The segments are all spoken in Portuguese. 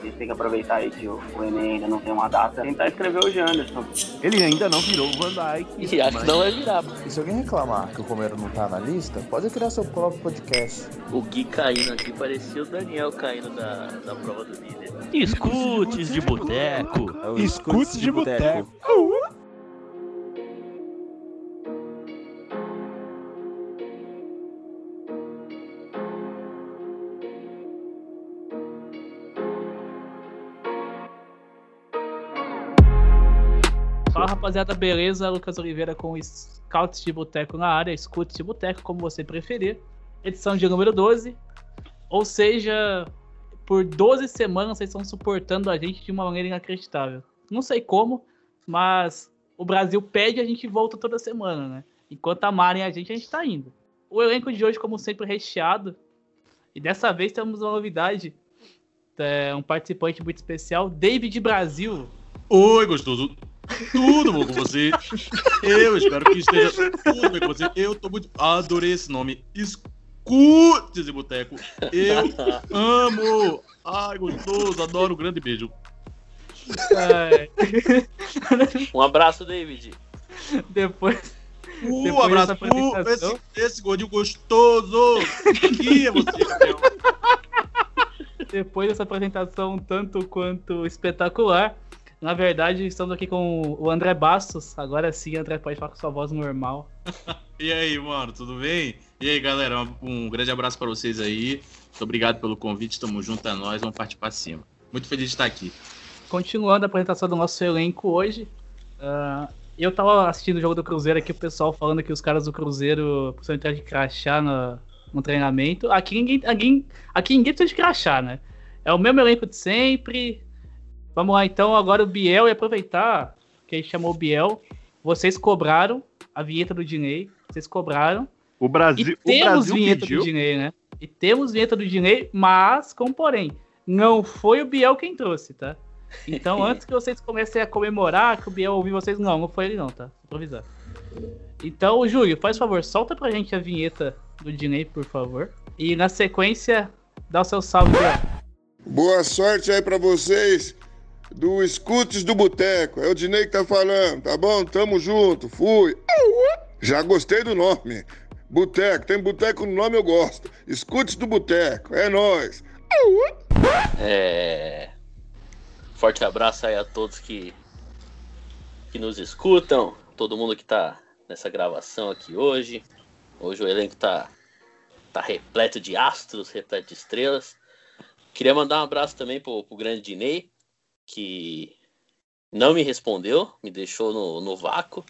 A gente tem que aproveitar aí que o, o Enem ainda não tem uma data. Tentar escrever o Janderson. Ele ainda não virou o Van Dyke. E acho que não vai virar. E se alguém reclamar que o Romero não tá na lista, pode criar seu próprio podcast. O Gui caindo aqui parecia o Daniel caindo da, da prova do líder. Escutes de boteco. É Escutes de boteco. Fala rapaziada, beleza? Lucas Oliveira com Scouts de Boteco na área, Scouts de Boteco, como você preferir. Edição de número 12. Ou seja, por 12 semanas vocês estão suportando a gente de uma maneira inacreditável. Não sei como, mas o Brasil pede e a gente volta toda semana, né? Enquanto amarem a gente, a gente tá indo. O elenco de hoje, como sempre, recheado. E dessa vez temos uma novidade. É, um participante muito especial, David Brasil. Oi, gostoso. Tudo bom com você? Eu espero que esteja tudo bem com você. Eu tô muito. Adorei esse nome. Escute esse boteco. Eu amo. Ai, gostoso. Adoro. Um grande beijo. É, Um abraço, David. depois, Uh, Depois abraço. Uh, apresentação. esse, esse gordinho gostoso. Aqui é você, Gabriel. depois dessa apresentação tanto quanto espetacular, na verdade estamos aqui com o André Bastos. Agora sim, André pode falar com sua voz normal. E aí, mano, tudo bem? E aí, galera, um, grande abraço pra vocês aí. Muito obrigado pelo convite. Tamo junto a nós. Vamos partir pra cima. Muito feliz de estar aqui. Continuando a apresentação do nosso elenco hoje, ah, eu tava assistindo o jogo do Cruzeiro aqui, o pessoal falando que os caras do Cruzeiro precisam entrar de crachá no, no treinamento. Aqui ninguém, ninguém, aqui ninguém precisa de crachá, né? É o mesmo elenco de sempre. Vamos lá, então, agora o Biel e aproveitar que a gente chamou o Biel. Vocês cobraram a vinheta do Dinei, vocês cobraram. O Brasil, E o temos Brasil vinheta pediu. do Dinei, né? E temos vinheta do Dinei, mas com porém, não foi o Biel quem trouxe, tá? Então, antes que vocês comecem a comemorar que o Biel ouviu vocês, não, não foi ele não, tá? Vou improvisar. Então, Júlio, faz favor, solta pra gente a vinheta do Dinei, por favor. E na sequência, dá o seu salve, Biel. Boa sorte aí pra vocês do Escutes do Boteco. É o Dinei que tá falando, tá bom? Tamo junto, fui. Já gostei do nome. Boteco, tem boteco no nome, eu gosto. Escutes do Boteco, é nóis. É... Forte abraço aí a todos que, que nos escutam, todo mundo que tá nessa gravação aqui hoje. Hoje o elenco tá, tá repleto de astros, repleto de estrelas. Queria mandar um abraço também pro, pro grande Dinei, que não me respondeu, me deixou no, no vácuo,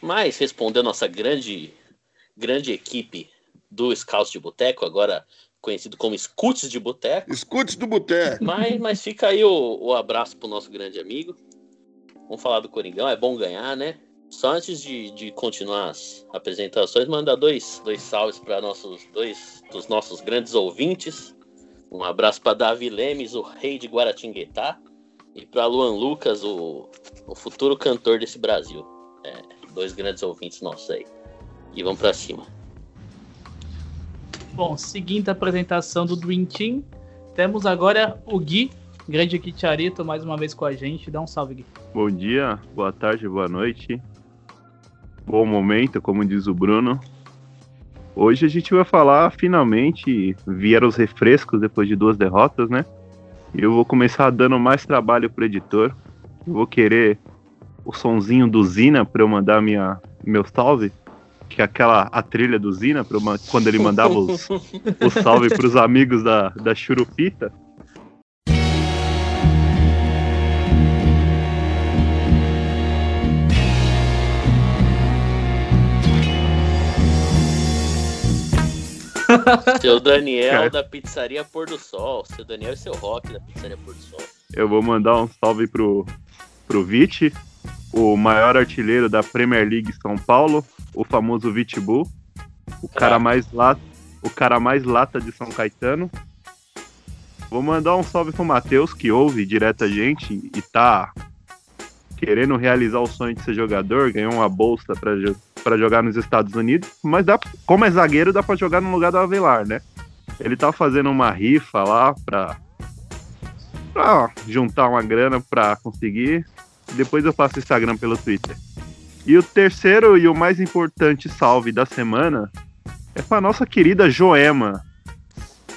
mas respondeu nossa grande, grande equipe do Scouts de Boteco, agora conhecido como Scouts de Boteco. Escutes do Boteco. Mas, mas fica aí o, o abraço pro nosso grande amigo. Vamos falar do Coringão, é bom ganhar, né? Só antes de, de continuar as apresentações, mandar dois, dois salves para nossos dois dos nossos grandes ouvintes. Um abraço para Davi Lemes, o rei de Guaratinguetá, e para Luan Lucas, o, o futuro cantor desse Brasil. É, dois grandes ouvintes nossos aí. E vamos para cima. Bom, seguindo a apresentação do Dream Team, temos agora o Gui, grande Gui Charito, mais uma vez com a gente. Dá um salve, Gui. Bom dia, boa tarde, boa noite. Bom momento, como diz o Bruno. Hoje a gente vai falar, finalmente, vieram os refrescos depois de duas derrotas, né? E eu vou começar dando mais trabalho pro editor. Eu vou querer o sonzinho do Zina para eu mandar minha, meu salve. Que é aquela a trilha do Zina, pra eu ma- quando ele mandava os, o salve pros amigos da, da Churupita. Seu Daniel Cara. da pizzaria Pôr do Sol. Seu Daniel e seu Rock da pizzaria Pôr do Sol. Eu vou mandar um salve pro, pro Vit, o maior artilheiro da Premier League São Paulo, o famoso Vitbull, o cara mais lata, o cara mais lata de São Caetano. Vou mandar um salve pro Matheus, que ouve direto a gente e tá querendo realizar o sonho de ser jogador, ganhou uma bolsa pra, pra jogar nos Estados Unidos, mas dá, como é zagueiro, dá pra jogar no lugar do Avelar, né? Ele tá fazendo uma rifa lá pra juntar uma grana pra conseguir. Depois eu faço Instagram pelo Twitter. E o terceiro e o mais importante salve da semana é pra nossa querida Joema.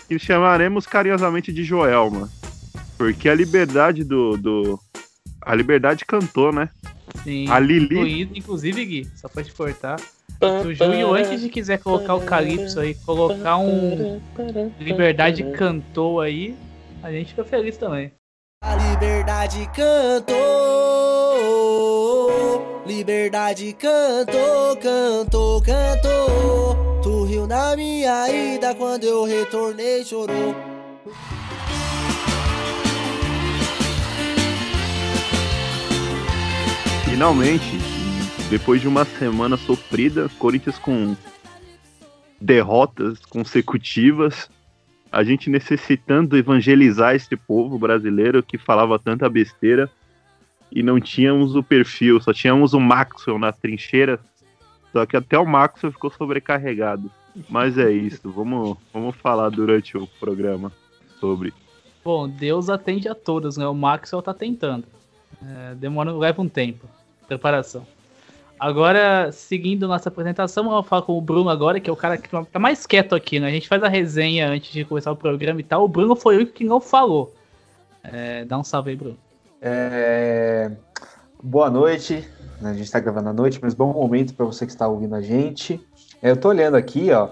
Que chamaremos carinhosamente de Joelma. Porque a liberdade do. do a liberdade cantou, né? Sim. A Lili. Incluído, inclusive, Gui, só pra te cortar. Se o Júlio, antes de quiser colocar o Calypso aí, colocar um Liberdade cantou aí, a gente fica feliz também. A liberdade cantou, liberdade cantou, cantou, cantou. Tu riu na minha ida quando eu retornei, chorou. Finalmente, depois de uma semana sofrida, Corinthians com derrotas consecutivas, a gente necessitando evangelizar esse povo brasileiro que falava tanta besteira e não tínhamos o perfil, só tínhamos o Maxwell na trincheira, só que até o Maxwell ficou sobrecarregado. Mas é isso, vamos, vamos falar durante o programa sobre. Bom, Deus atende a todas, né? O Maxwell tá tentando. É, demora, leva um tempo. Preparação. Agora, seguindo nossa apresentação, vamos falar com o Bruno agora, que é o cara que tá mais quieto aqui, né? A gente faz a resenha antes de começar o programa e tal. O Bruno foi o único que não falou. É, dá um salve aí, Bruno. É, Boa noite. A gente está gravando à noite, mas bom momento para você que está ouvindo a gente. É, Eu tô olhando aqui, ó,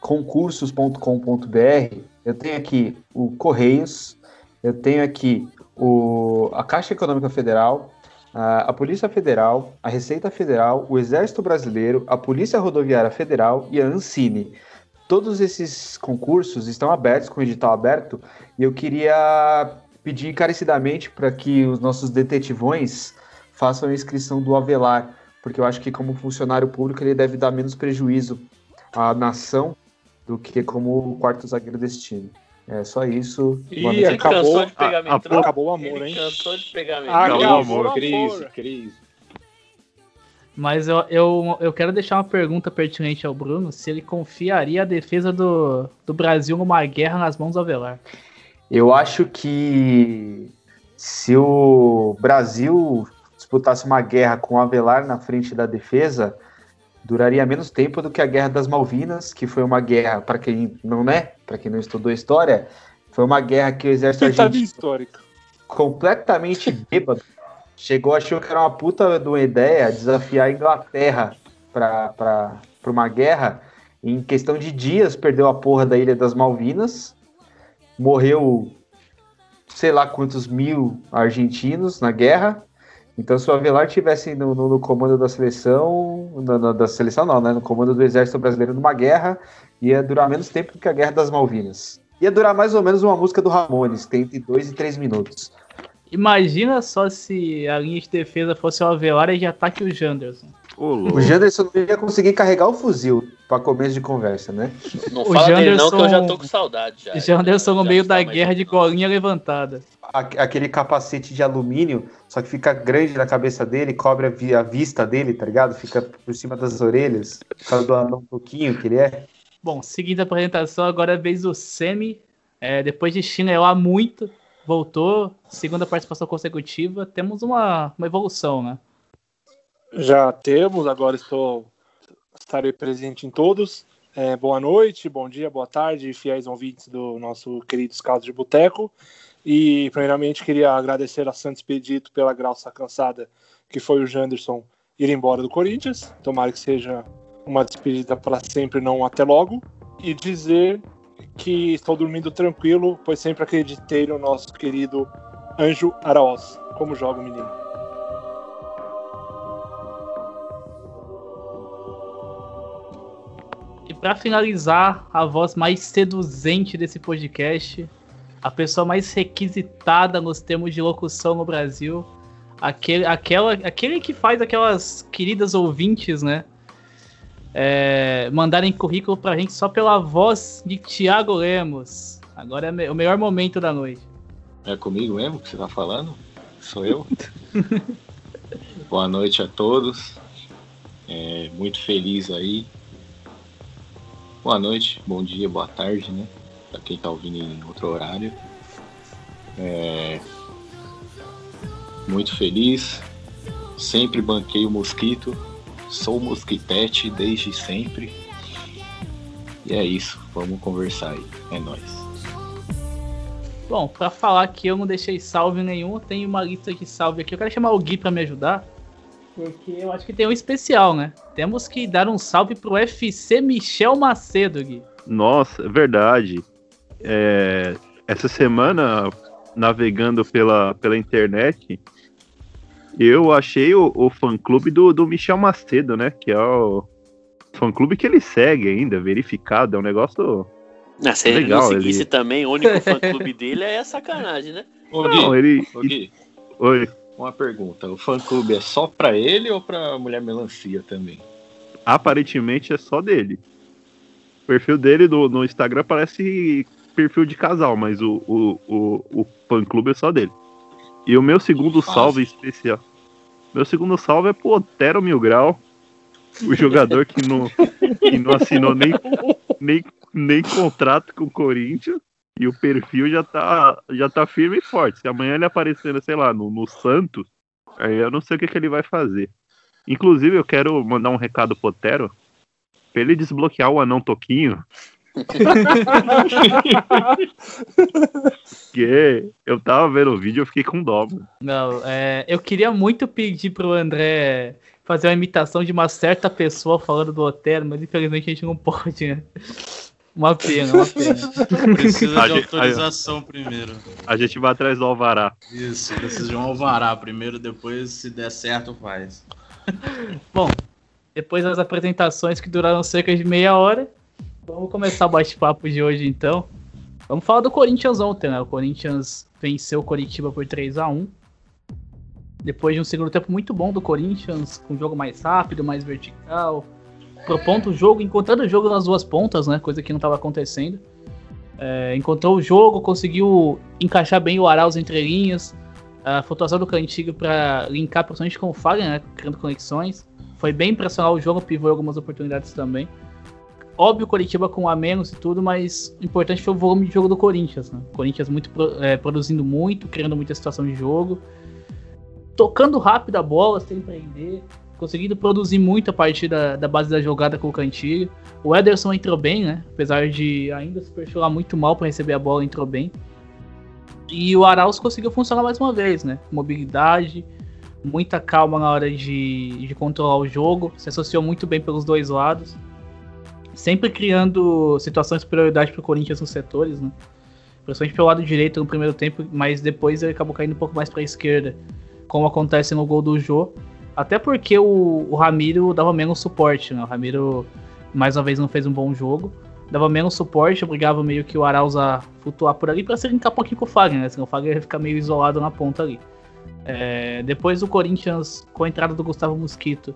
concursos.com.br. Eu tenho aqui o Correios, eu tenho aqui o, a Caixa Econômica Federal, a, Polícia Federal, a Receita Federal, o Exército Brasileiro, a Polícia Rodoviária Federal e a Ancine. Todos esses concursos estão abertos, com o edital aberto, e eu queria pedir encarecidamente para que os nossos detetivões façam a inscrição do Avelar, porque eu acho que como funcionário público ele deve dar menos prejuízo à nação do que como quarto zagueiro desse time. É só isso. Noite. acabou, cansou de pegamento, a- não? acabou o amor, hein? cansou de pegamento. Acabou o Acabou amor. o Crise, amor. crise. Mas eu, eu, eu quero deixar uma pergunta pertinente ao Bruno: se ele confiaria a defesa do, do Brasil numa guerra nas mãos do Avelar. Eu acho que se o Brasil disputasse uma guerra com o Avelar na frente da defesa, duraria menos tempo do que a Guerra das Malvinas, que foi uma guerra, para quem não é, para quem não estudou história, foi uma guerra que o exército Pitada argentino histórica. completamente bêbado. Chegou, achou que era uma puta de uma ideia desafiar a Inglaterra para uma guerra. Em questão de dias, perdeu a porra da Ilha das Malvinas. Morreu sei lá quantos mil argentinos na guerra. Então, se o Avelar tivesse no, no- no comando da seleção, na- na- da seleção não, né? No comando do exército brasileiro numa guerra, ia durar menos tempo do que a Guerra das Malvinas. Ia durar mais ou menos uma música do Ramones, que tem entre 2 e 3 minutos. Imagina só se a linha de defesa fosse o Avelar e de ataque o Janderson. O. Janderson não ia conseguir carregar o fuzil para começo de conversa, né? Não O fala dele não, que eu já Janderson- tô com saudade. Já. Janderson no Já meio da guerra de golinha levantada. Aquele capacete de alumínio, só que fica grande na cabeça dele, cobre a, vi- a vista dele, tá ligado? Fica por cima das orelhas, por causa do anão pouquinho que ele é. Bom, seguindo a apresentação, agora é vez do Semi. É, depois de chinelar muito, voltou, segunda participação consecutiva. Temos uma, uma evolução, né? Já temos, agora estou estarei presente em todos. É, boa noite, bom dia, boa tarde, fiéis ouvintes do nosso querido Escado de Boteco. E, primeiramente, queria agradecer a Santos Pedito pela graça cansada que foi o Janderson ir embora do Corinthians. Tomara que seja uma despedida para sempre, não até logo. E dizer que estou dormindo tranquilo, pois sempre acreditei no nosso querido Anjo Araoz. Como joga o menino? E pra finalizar, a voz mais seduzente desse podcast, a pessoa mais requisitada nos termos de locução no Brasil, aquele, aquela, aquele que faz aquelas queridas ouvintes, né? É, mandarem currículo pra gente só pela voz de Thiago Lemos. Agora é o melhor momento da noite. É comigo mesmo que você tá falando? Sou eu? Boa noite a todos. É, muito feliz aí. Boa noite, bom dia, boa tarde, né? Pra quem tá ouvindo em outro horário. É, muito feliz. Sempre banquei o mosquito. Sou mosquitete desde sempre. E é isso. Vamos conversar aí. É nóis. Bom, pra falar que eu não deixei salve nenhum, eu tenho uma lista de salve aqui. Eu quero chamar o Gui pra me ajudar. Porque eu acho que tem um especial, né? Temos que dar um salve pro FC Michel Macedo, Gui. Nossa, é verdade. É, essa semana, navegando pela, pela internet, eu achei o, o fã-clube do, do Michel Macedo, né? Que é o fã-clube que ele segue ainda, verificado. É um negócio Ah, se ele Legal, não seguisse ele- também, o único fã-clube dele é sacanagem, né? Ô, Não, Gui, ele. ô, Gui, Oi. uma pergunta. O fã-clube é só pra ele ou pra Mulher Melancia também? Aparentemente é só dele. O perfil dele no, no Instagram parece perfil de casal, mas o, o, o, o fã-clube é só dele. E o meu segundo salve especial. Meu segundo salve é pro Otero Mil Grau, o jogador que não, que não assinou nem, nem, nem contrato com o Corinthians. E o perfil já tá, já tá firme e forte. Se amanhã ele aparecer, sei lá, no, no Santos, aí eu não sei o que, que ele vai fazer. Inclusive, eu quero mandar um recado pro Otero pra ele desbloquear o anão Toquinho. Porque eu tava vendo o vídeo e eu fiquei com dó, mano. Não, é, eu queria muito pedir pro André fazer uma imitação de uma certa pessoa falando do Otero, mas infelizmente a gente não pode, né? Uma pena, uma pena. Precisa A de gente- autorização primeiro. A gente vai atrás do Alvará. Isso, precisa de um alvará primeiro, depois, se der certo, faz. Bom, depois das apresentações que duraram cerca de meia hora, vamos começar o bate-papo de hoje então. Vamos falar do Corinthians ontem, né? O Corinthians venceu o Coritiba por 3 a 1 Depois de um segundo tempo muito bom do Corinthians, com um jogo mais rápido, mais vertical. Propondo o jogo, encontrando o jogo nas duas pontas, né? Coisa que não estava acontecendo. É, encontrou o jogo, conseguiu encaixar bem o Arauz entre linhas. A flutuação do Cantigo para linkar principalmente com o Fagner, né? Criando conexões. Foi bem impressional o jogo, pivou algumas oportunidades também. Óbvio, o Coritiba com a menos e tudo, mas o importante foi o volume de jogo do Corinthians. Né? O Corinthians muito, é, produzindo muito, criando muita situação de jogo. Tocando rápido a bola, sem prender. Conseguindo produzir muito a partir da, da base da jogada com o Cantilho. O Ederson entrou bem, né? Apesar de ainda se perfilar muito mal para receber a bola, entrou bem. E o Arauz conseguiu funcionar mais uma vez, né? Mobilidade, muita calma na hora de, de controlar o jogo, se associou muito bem pelos dois lados, sempre criando situações de superioridade para o Corinthians nos setores, né? Principalmente pelo lado direito no primeiro tempo, mas depois ele acabou caindo um pouco mais para a esquerda, como acontece no gol do Jô. Até porque o, o Ramiro dava menos suporte, né? O Ramiro mais uma vez não fez um bom jogo. Dava menos suporte, obrigava meio que o Arauz a flutuar por ali para se linkar um pouquinho com o Fagner, né? Senão o Fagner ia ficar meio isolado na ponta ali. É, depois do Corinthians, com a entrada do Gustavo Mosquito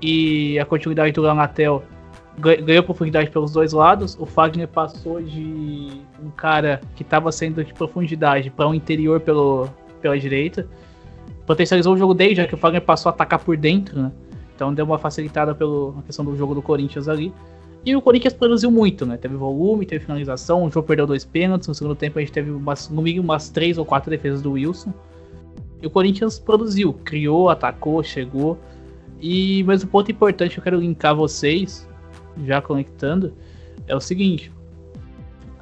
e a continuidade do Lanatel, ganhou profundidade pelos dois lados. O Fagner passou de um cara que estava sendo de profundidade para um interior pelo, pela direita. Potencializou o jogo dele, já que o Fagner passou a atacar por dentro, né? Então deu uma facilitada pela questão do jogo do Corinthians ali. E o Corinthians produziu muito, né? Teve volume, teve finalização, o jogo perdeu dois pênaltis. No segundo tempo a gente teve umas, no mínimo umas três ou quatro defesas do Wilson. E o Corinthians produziu, criou, atacou, chegou. E mas o ponto importante que eu quero linkar vocês, já conectando, é o seguinte.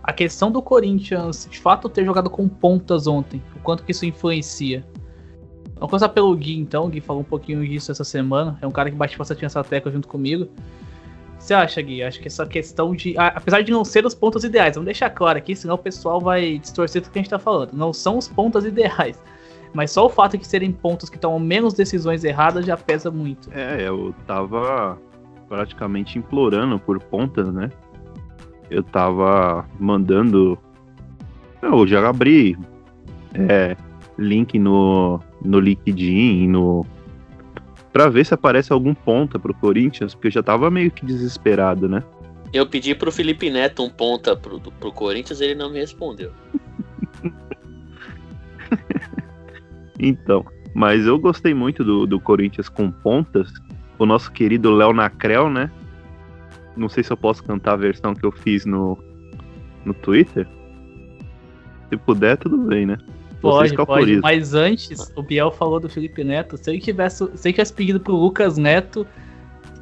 A questão do Corinthians, de fato, ter jogado com pontas ontem, o quanto que isso influencia. Vamos começar pelo Gui, então. O Gui falou um pouquinho disso essa semana. É um cara que bate bastante nessa tecla junto comigo. Você acha, Gui? Acho que essa questão de. Apesar de não ser os pontos ideais, vamos deixar claro aqui, senão o pessoal vai distorcer tudo que a gente tá falando. Não são os pontos ideais. Mas só o fato de serem pontos que tomam menos decisões erradas já pesa muito. É, eu tava praticamente implorando por pontas, né? Eu tava mandando. Eu já abri é, link no, no LinkedIn, no. Pra ver se aparece algum ponta pro Corinthians, porque eu já tava meio que desesperado, né? Eu pedi pro Felipe Neto um ponta pro, pro Corinthians, ele não me respondeu. Então, mas eu gostei muito do, do Corinthians com pontas. O nosso querido Léo Nacrel, né? Não sei se eu posso cantar a versão que eu fiz no, no Twitter. Se puder, tudo bem, né? Pode, pode. Mas antes, o Biel falou do Felipe Neto. Se ele tivesse, se ele tivesse pedido pro Lucas Neto,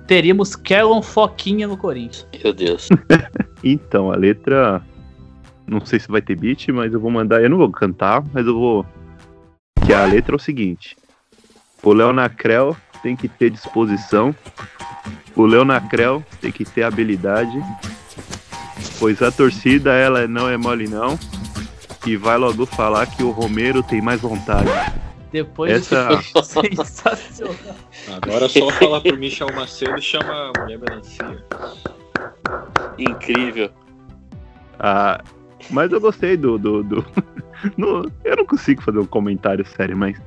teríamos Kellon Foquinha no Corinthians. Meu Deus. Então, a letra. Não sei se vai ter beat, mas eu vou mandar. Eu não vou cantar, mas eu vou. Que a letra é o seguinte: O Leonacrel tem que ter disposição. O Leonacrel tem que ter habilidade. Pois a torcida, ela não é mole, não. E vai logo falar que o Romero tem mais vontade. Depois Essa- de sensacional. Agora é só falar pro Michel Macedo e chama a mulher melancia. Incrível. Ah, mas eu gostei do. do, do- No- eu não consigo fazer um comentário sério, mas.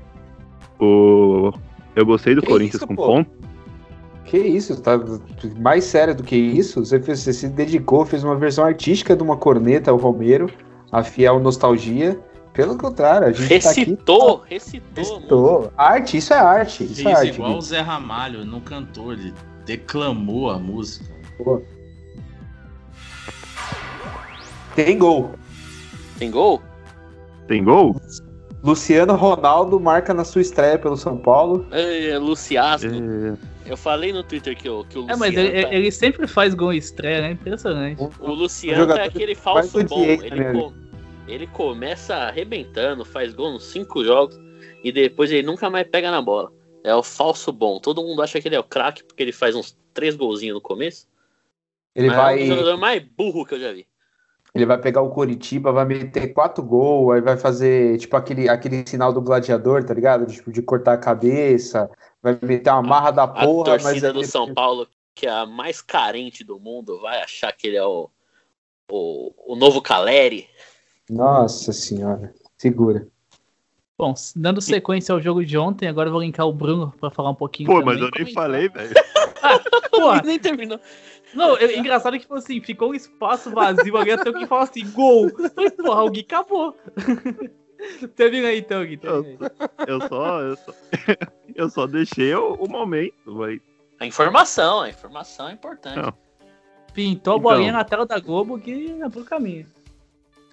O, eu gostei do Que Corinthians isso, com pô? ponto. Que isso, tá mais sério do que isso? Você, fez- você se dedicou, fez uma versão artística de uma corneta ao Romero, a fiel nostalgia. Pelo contrário, a gente tá aqui. Recitou, recitou. Recitou. Arte, isso é arte. Isso é Fez arte. igual o. Zé Ramalho, não cantou, ele declamou a música. Pô. Tem gol. Tem gol? Tem gol? Luciano Ronaldo marca na sua estreia pelo São Paulo. É, Luciasco. É, Eu falei no Twitter que, o- que o É, Luciano. mas ele, tá- ele sempre faz gol em estreia, né? Impressionante. O Luciano jogador é aquele falso bom. Ele, co- ele começa arrebentando, faz gol nos cinco jogos e depois ele nunca mais pega na bola. É o falso bom. Todo mundo acha que ele é o craque porque ele faz uns três golzinhos no começo. Ele mas vai, é o jogador mais burro que eu já vi. Ele vai pegar o Coritiba, vai meter quatro gols, aí vai fazer tipo aquele, aquele sinal do gladiador, tá ligado? Tipo, de cortar a cabeça, vai meter uma marra da A porra, mas torcida aí do São Paulo, que é a mais carente do mundo, vai achar que ele é o, o, o novo Caleri. Nossa senhora, segura. Bom, dando sequência ao jogo de ontem, agora eu vou linkar o Bruno pra falar um pouquinho. Pô, também. mas eu nem falei, velho. Porra, Nem terminou. Não, é engraçado que, tipo assim, ficou um espaço vazio ali até alguém falar assim, gol. Porra, o Gui acabou. Termina aí então, Gui. Eu só. Eu só, eu só deixei o, o momento, vai. A informação, a informação é importante. Não. Pintou a Então. bolinha na tela da Globo que é pro caminho.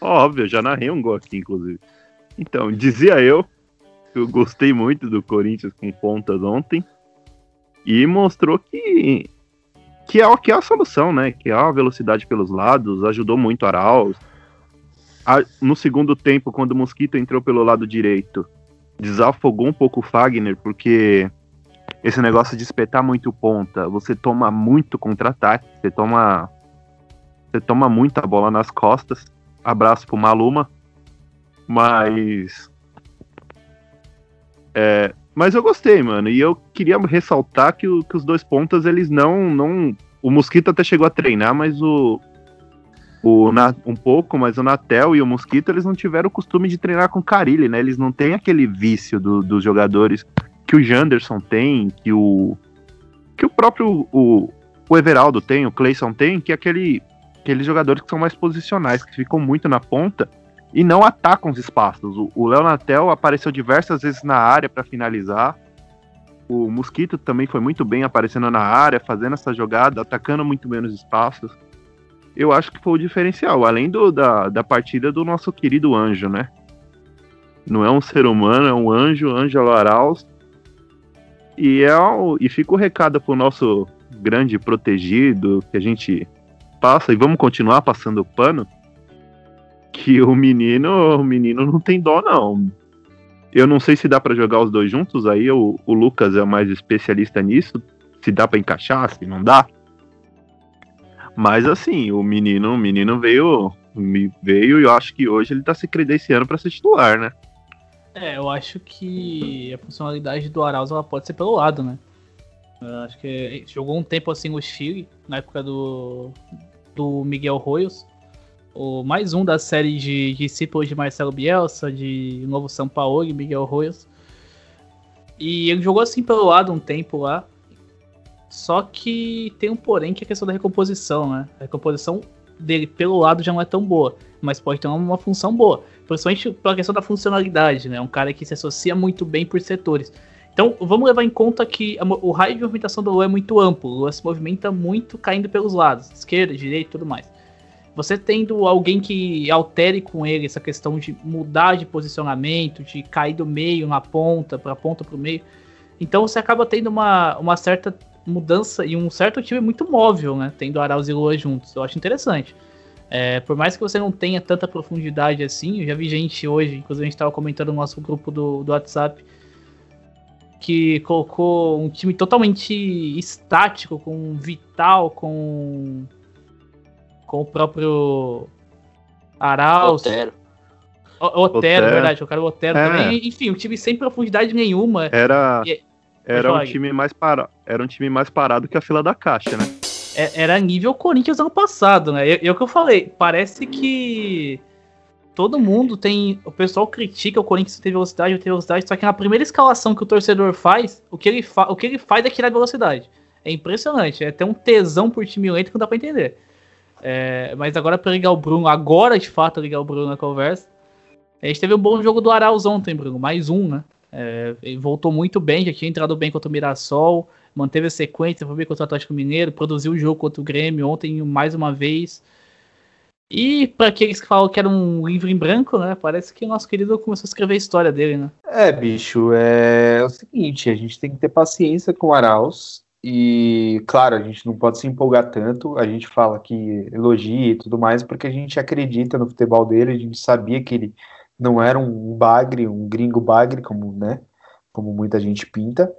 Óbvio, já narrei um gol aqui, inclusive. Então, dizia eu que eu gostei muito do Corinthians com pontas ontem. E mostrou que. Que é, que é a solução, né? Que é a velocidade pelos lados, ajudou muito Arauz. A- no segundo tempo, quando o Mosquito entrou pelo lado direito, desafogou um pouco o Fagner, porque esse negócio de espetar muito ponta, você toma muito contra-ataque, você toma. Você toma muita bola nas costas. Abraço pro Maluma. Mas. É, mas eu gostei, mano. E eu queria ressaltar que, o- que os dois pontas, eles não, não. O Mosquito até chegou a treinar, mas o. o Na- um pouco, mas o Natel e o Mosquito, eles não tiveram o costume de treinar com Carilli, né? Eles não têm aquele vício do- dos jogadores que o Janderson tem, que o. Que o próprio. O, o Everaldo tem, o Clayson tem, que é aquele aqueles jogadores que são mais posicionais, que ficam muito na ponta e não atacam os espaços. O, o Léo Natel apareceu diversas vezes na área para finalizar. O Mosquito também foi muito bem aparecendo na área, fazendo essa jogada, atacando muito menos espaços. Eu acho que foi o diferencial, além do, da, da partida do nosso querido anjo, né? Não é um ser humano, é um anjo, Ângelo Arauz. E, é o, e fica o recado pro nosso grande protegido, que a gente passa e vamos continuar passando pano, que o menino, o menino não tem dó não. Eu não sei se dá pra jogar os dois juntos, aí o, o Lucas é o mais especialista nisso, se dá pra encaixar, se não dá. Mas assim, o menino, o menino veio, veio e eu acho que hoje ele tá se credenciando pra ser titular, né? É, eu acho que a funcionalidade do Arauz ela pode ser pelo lado, né? Eu acho que jogou um tempo assim o Chile, na época do, do Miguel Royos. O, mais um da série de discípulos de Marcelo Bielsa, de Novo São Paulo e Miguel Royos. E ele jogou assim pelo lado um tempo lá. Só que tem um porém que é a questão da recomposição, né? A recomposição dele pelo lado já não é tão boa, mas pode ter uma, função boa. Principalmente pela questão da funcionalidade, né? Um cara que se associa muito bem por setores. Então, vamos levar em conta que o raio de movimentação do Lua é muito amplo. O Lua se movimenta muito caindo pelos lados, esquerda, direita e tudo mais. Você tendo alguém que altere com ele essa questão de mudar de posicionamento, de cair do meio na ponta, para ponta para o meio. Então você acaba tendo uma, uma certa mudança e um certo time muito móvel, né? Tendo Arauz e Lua juntos. Eu acho interessante. É, por mais que você não tenha tanta profundidade assim, eu já vi gente hoje, inclusive a gente estava comentando no nosso grupo do, do WhatsApp, que colocou um time totalmente estático, com Vital, com, com o próprio Arauz. Otero. O- Otero, Otero. verdade, o cara Otero É. também. Enfim, um time sem profundidade nenhuma. Era, E- era falar, um time mais para, era um time mais parado que a fila da caixa, né? É- era nível Corinthians ano passado, né? É é o que eu falei. Parece que todo mundo tem. O pessoal critica o Corinthians ter velocidade, ter velocidade, só que na primeira escalação que o torcedor faz, o que ele, fa o que ele faz é tirar velocidade. É impressionante. É até um tesão por time lento que não dá pra entender. É, mas agora pra ligar o Bruno, agora de fato ligar o Bruno na conversa. A gente teve um bom jogo do Arauz ontem, Bruno. Mais um, né? É, ele voltou muito bem, já tinha entrado bem contra o Mirassol, manteve a sequência, foi bem contra o Atlético Mineiro, produziu o jogo contra o Grêmio ontem mais uma vez. E para aqueles que falam que era um livro em branco, né? Parece que o nosso querido começou a escrever a história dele, né? É, bicho, é o seguinte, a gente tem que ter paciência com o Arauz e, claro, a gente não pode se empolgar tanto, a gente fala que elogia e tudo mais, porque a gente acredita no futebol dele, a gente sabia que ele não era um bagre, um gringo bagre, como, né, como muita gente pinta.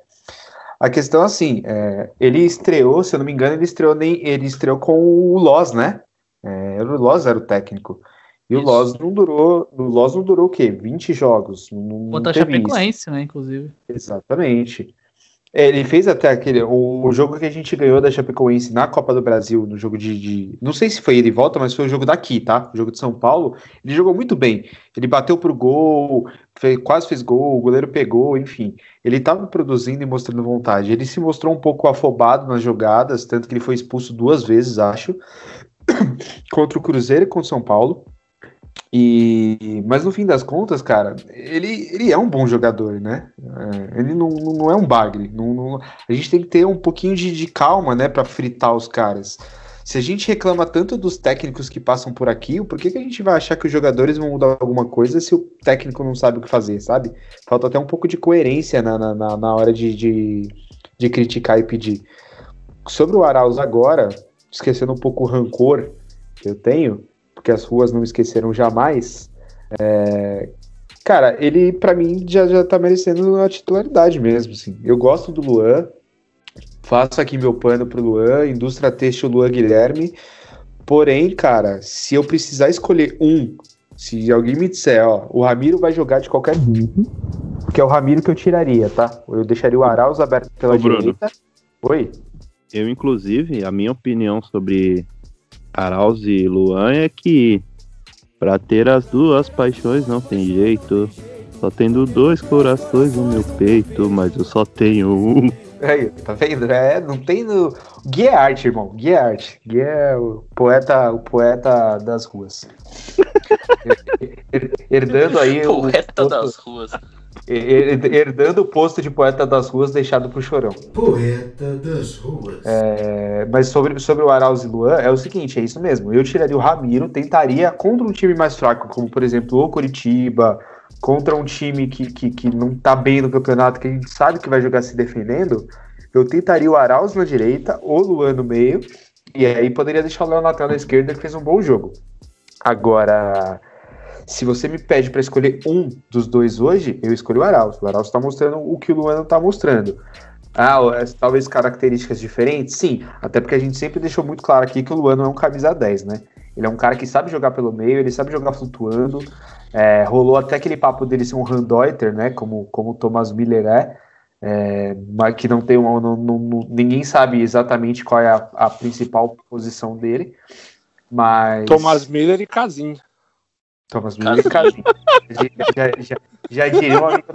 A questão, assim, é, ele estreou, se eu não me engano, ele estreou, nem, ele estreou com o Loz, né? É, o Loz era o técnico. E o Isso. Loz não durou. O Loz não durou o quê? 20 jogos. Não, não Contra a teve isso. Chapecoense, né? Inclusive. Exatamente. É, Ele fez até aquele. O jogo que a gente ganhou da Chapecoense na Copa do Brasil, no jogo de, de- Não sei se foi ele volta, mas foi o jogo daqui, tá? O jogo de São Paulo. Ele jogou muito bem. Ele bateu pro gol, fez- quase fez gol, o goleiro pegou, enfim. Ele estava produzindo e mostrando vontade. Ele se mostrou um pouco afobado nas jogadas, tanto que ele foi expulso duas vezes, acho. contra o Cruzeiro e contra o São Paulo. E, mas no fim das contas, cara, ele, ele é um bom jogador, né? É, ele não, não é um bagre. Não, não- a gente tem que ter um pouquinho de, de calma, né, Pra fritar os caras. Se a gente reclama tanto dos técnicos que passam por aqui, por que, que a gente vai achar que os jogadores vão mudar alguma coisa se o técnico não sabe o que fazer, sabe? Falta até um pouco de coerência na, na, na- na hora de, de, de criticar e pedir. Sobre o Arauz agora, esquecendo um pouco o rancor que eu tenho, porque as ruas não me esqueceram jamais. é, Cara, ele pra mim já, já tá merecendo a titularidade mesmo, assim. Eu gosto do Luan, faço aqui meu pano pro Luan, indústria têxtil Luan Guilherme. Porém, cara, se eu precisar escolher um, se alguém me disser, ó, o Ramiro vai jogar de qualquer jeito, que é o Ramiro que eu tiraria, tá? Eu deixaria o Arauz aberto pela Ô, Bruno. direita. Oi? Eu, inclusive, a minha opinião sobre Arauz e Luan é que pra ter as duas paixões não tem jeito. Só tendo dois corações no meu peito, mas eu só tenho um. Aí, tá vendo? É, não tem no. Gui é arte, irmão. Gui é arte. Gui é o poeta, o poeta das ruas. Her- Herdando aí o Poeta posto- das ruas. Her- herdando o posto de poeta das ruas deixado pro chorão. Poeta das ruas. É, mas sobre, sobre o Arauz e Luan, é o seguinte, é isso mesmo. Eu tiraria o Ramiro, tentaria contra um time mais fraco, como por exemplo o Curitiba, contra um time que, que, que não tá bem no campeonato, que a gente sabe que vai jogar se defendendo. Eu tentaria o Arauz na direita, o Luan no meio, e aí poderia deixar o Léo Natal na esquerda, que fez um bom jogo. Agora, se você me pede para escolher um dos dois hoje, eu escolho o Arauz. O Arauz tá mostrando o que o Luan não tá mostrando. Ah, é, talvez características diferentes? Sim, até porque a gente sempre deixou muito claro aqui que o Luan não é um camisa 10, né? Ele é um cara que sabe jogar pelo meio, ele sabe jogar flutuando. É, rolou até aquele papo dele ser um Randeuter, né? Como, como o Thomas Miller é, é, mas que não tem um, não- não- ninguém sabe exatamente qual é a, a principal posição dele. Mas. Thomas Miller e Casim. Thomas Miller e Casim. já, já, já diria um amigo.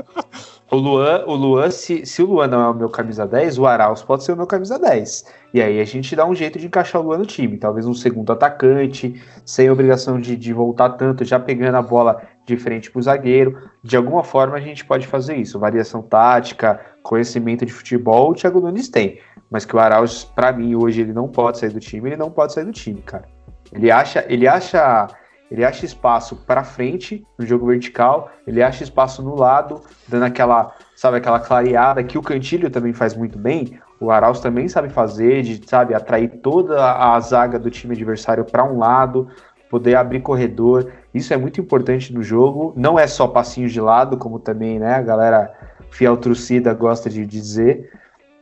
O Luan, o Luan se, se o Luan não é o meu camisa 10, o Arauz pode ser o meu camisa 10. E aí a gente dá um jeito de encaixar o Luan no time. Talvez um segundo atacante, sem obrigação de, de voltar tanto, já pegando a bola de frente pro zagueiro. De alguma forma a gente pode fazer isso. Variação tática, conhecimento de futebol, o Thiago Nunes tem. Mas que o Arauz, pra mim, hoje ele não pode sair do time, ele não pode sair do time, cara. Ele acha, ele acha, ele acha espaço para frente no jogo vertical, ele acha espaço no lado, dando aquela, sabe, aquela clareada que o Cantilho também faz muito bem. O Arauz também sabe fazer, de, sabe, atrair toda a zaga do time adversário para um lado, poder abrir corredor. Isso é muito importante no jogo. Não é só passinhos de lado, como também, né, a galera fiel torcida gosta de dizer.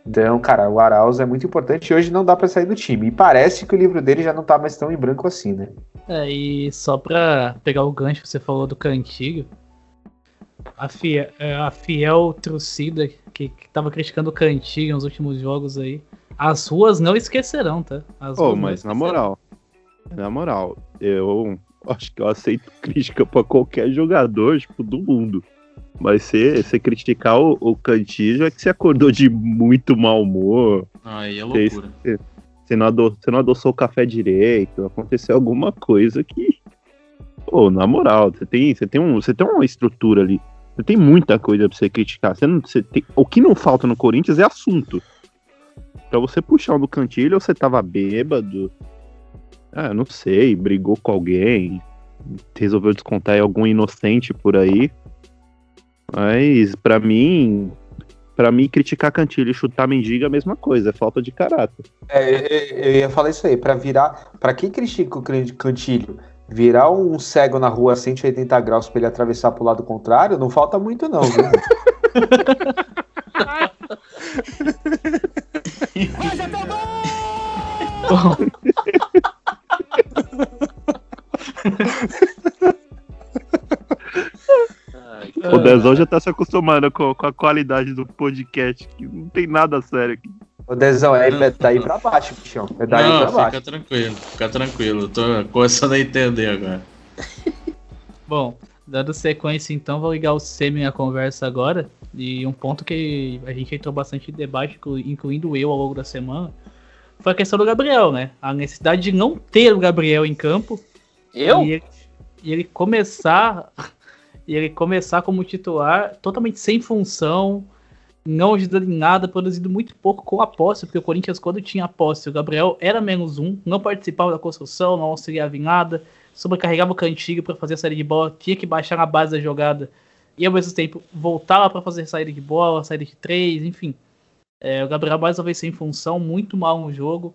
Então, cara, o Arauz é muito importante e hoje não dá para sair do time. E parece que o livro dele já não tá mais tão em branco assim, né? É, e só pra pegar o gancho que você falou do Cantilho, a fiel, a fiel torcida que, que tava criticando o Cantilho nos últimos jogos aí, as ruas não esquecerão, tá? As não mas na moral, na moral, eu acho que eu aceito crítica pra qualquer jogador, tipo, do mundo. Mas você, você criticar o, o Cantillo é que você acordou de muito mau humor. Aí é loucura. você- você não ado- você não adoçou o café direito, aconteceu alguma coisa que. Pô, na moral, você tem, você tem, um, você tem uma estrutura ali. Você tem muita coisa pra você criticar. Você não, você tem, o que não falta no Corinthians é assunto. Pra você puxar um do Cantilho, você tava bêbado. Ah, não sei, brigou com alguém, resolveu descontar em algum inocente por aí. Mas pra mim, Pra mim criticar Cantilho e chutar mendiga é a mesma coisa, é falta de caráter. É, eu, eu ia falar isso aí, pra virar. Pra quem critica o Can- Cantilho, virar um cego na rua a 180 graus pra ele atravessar pro lado contrário, não falta muito, não, viu? Ai, O Dezão já tá se acostumando com, com a qualidade do podcast, que não tem nada sério aqui. O Dezão, é, é daí pra baixo, bichão. É daí Não, pra fica baixo. tranquilo, fica tranquilo. Eu tô começando a entender agora. Bom, dando sequência então, vou ligar o Semi à conversa agora. E um ponto que a gente entrou bastante em debate, inclu- incluindo eu ao longo da semana, foi a questão do Gabriel, né? A necessidade de não ter o Gabriel em campo. Eu? E ele, e ele começar. E ele começar como titular totalmente sem função, não ajudando em nada, produzindo muito pouco com a posse, porque o Corinthians, quando tinha a posse, o Gabriel era menos um, não participava da construção, não auxiliava em nada, sobrecarregava o cantigo para fazer a saída de bola, tinha que baixar na base da jogada e ao mesmo tempo voltava para fazer saída de bola, saída de três, enfim. É, o Gabriel mais uma vez sem função, muito mal no jogo.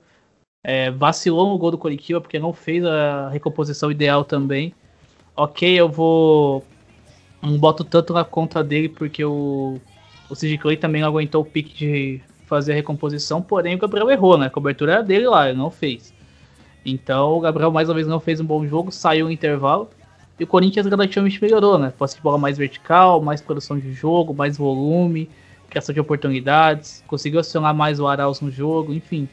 É, vacilou no gol do Curitiba porque não fez a recomposição ideal também. Ok, eu vou. Não boto tanto na conta dele porque o, o Sid Clay também não aguentou o pique de fazer a recomposição, porém o Gabriel errou, né? A cobertura era dele lá, ele não fez. Então o Gabriel mais uma vez não fez um bom jogo, saiu no intervalo. E o Corinthians gradativamente melhorou, né? Posse de bola mais vertical, mais produção de jogo, mais volume, criação de oportunidades, conseguiu acionar mais o Arauz no jogo, enfim.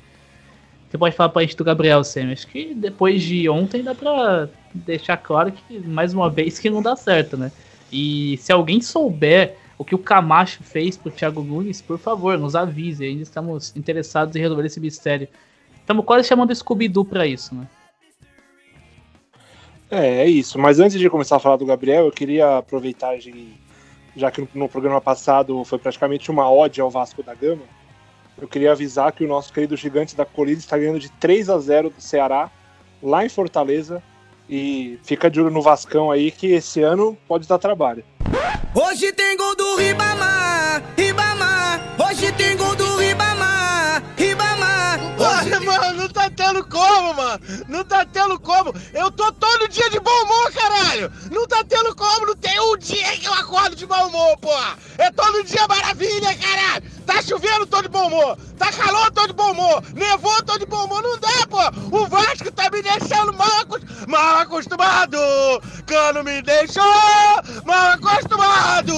Você pode falar pra gente do Gabriel, Sam? Acho que depois de ontem dá pra deixar claro que, mais uma vez, que não dá certo, né? E se alguém souber o que o Camacho fez pro Thiago Nunes, por favor, nos avise. Ainda estamos interessados em resolver esse mistério. Estamos quase chamando o Scooby-Doo pra isso, né? É, é isso. Mas antes de começar a falar do Gabriel, eu queria aproveitar, de, já que no, programa passado foi praticamente uma ode ao Vasco da Gama, eu queria avisar que o nosso querido gigante da Colina está ganhando de 3 a 0 do Ceará, lá em Fortaleza. E fica de olho no Vascão aí, que esse ano pode dar trabalho. Hoje tem gol do Ribamar, Ribamar. Hoje tem gol do como, mano. Não tá tendo como. Eu tô todo dia de bom humor, caralho. Não tá tendo como. Não tem um dia que eu acordo de bom humor, porra. É todo dia maravilha, caralho. Tá chovendo, tô de bom humor. Tá calor, tô de bom humor. Nevou, tô de bom humor. Não dá, pô. O Vasco tá me deixando mal, mal acostumado. Cano me deixou mal acostumado.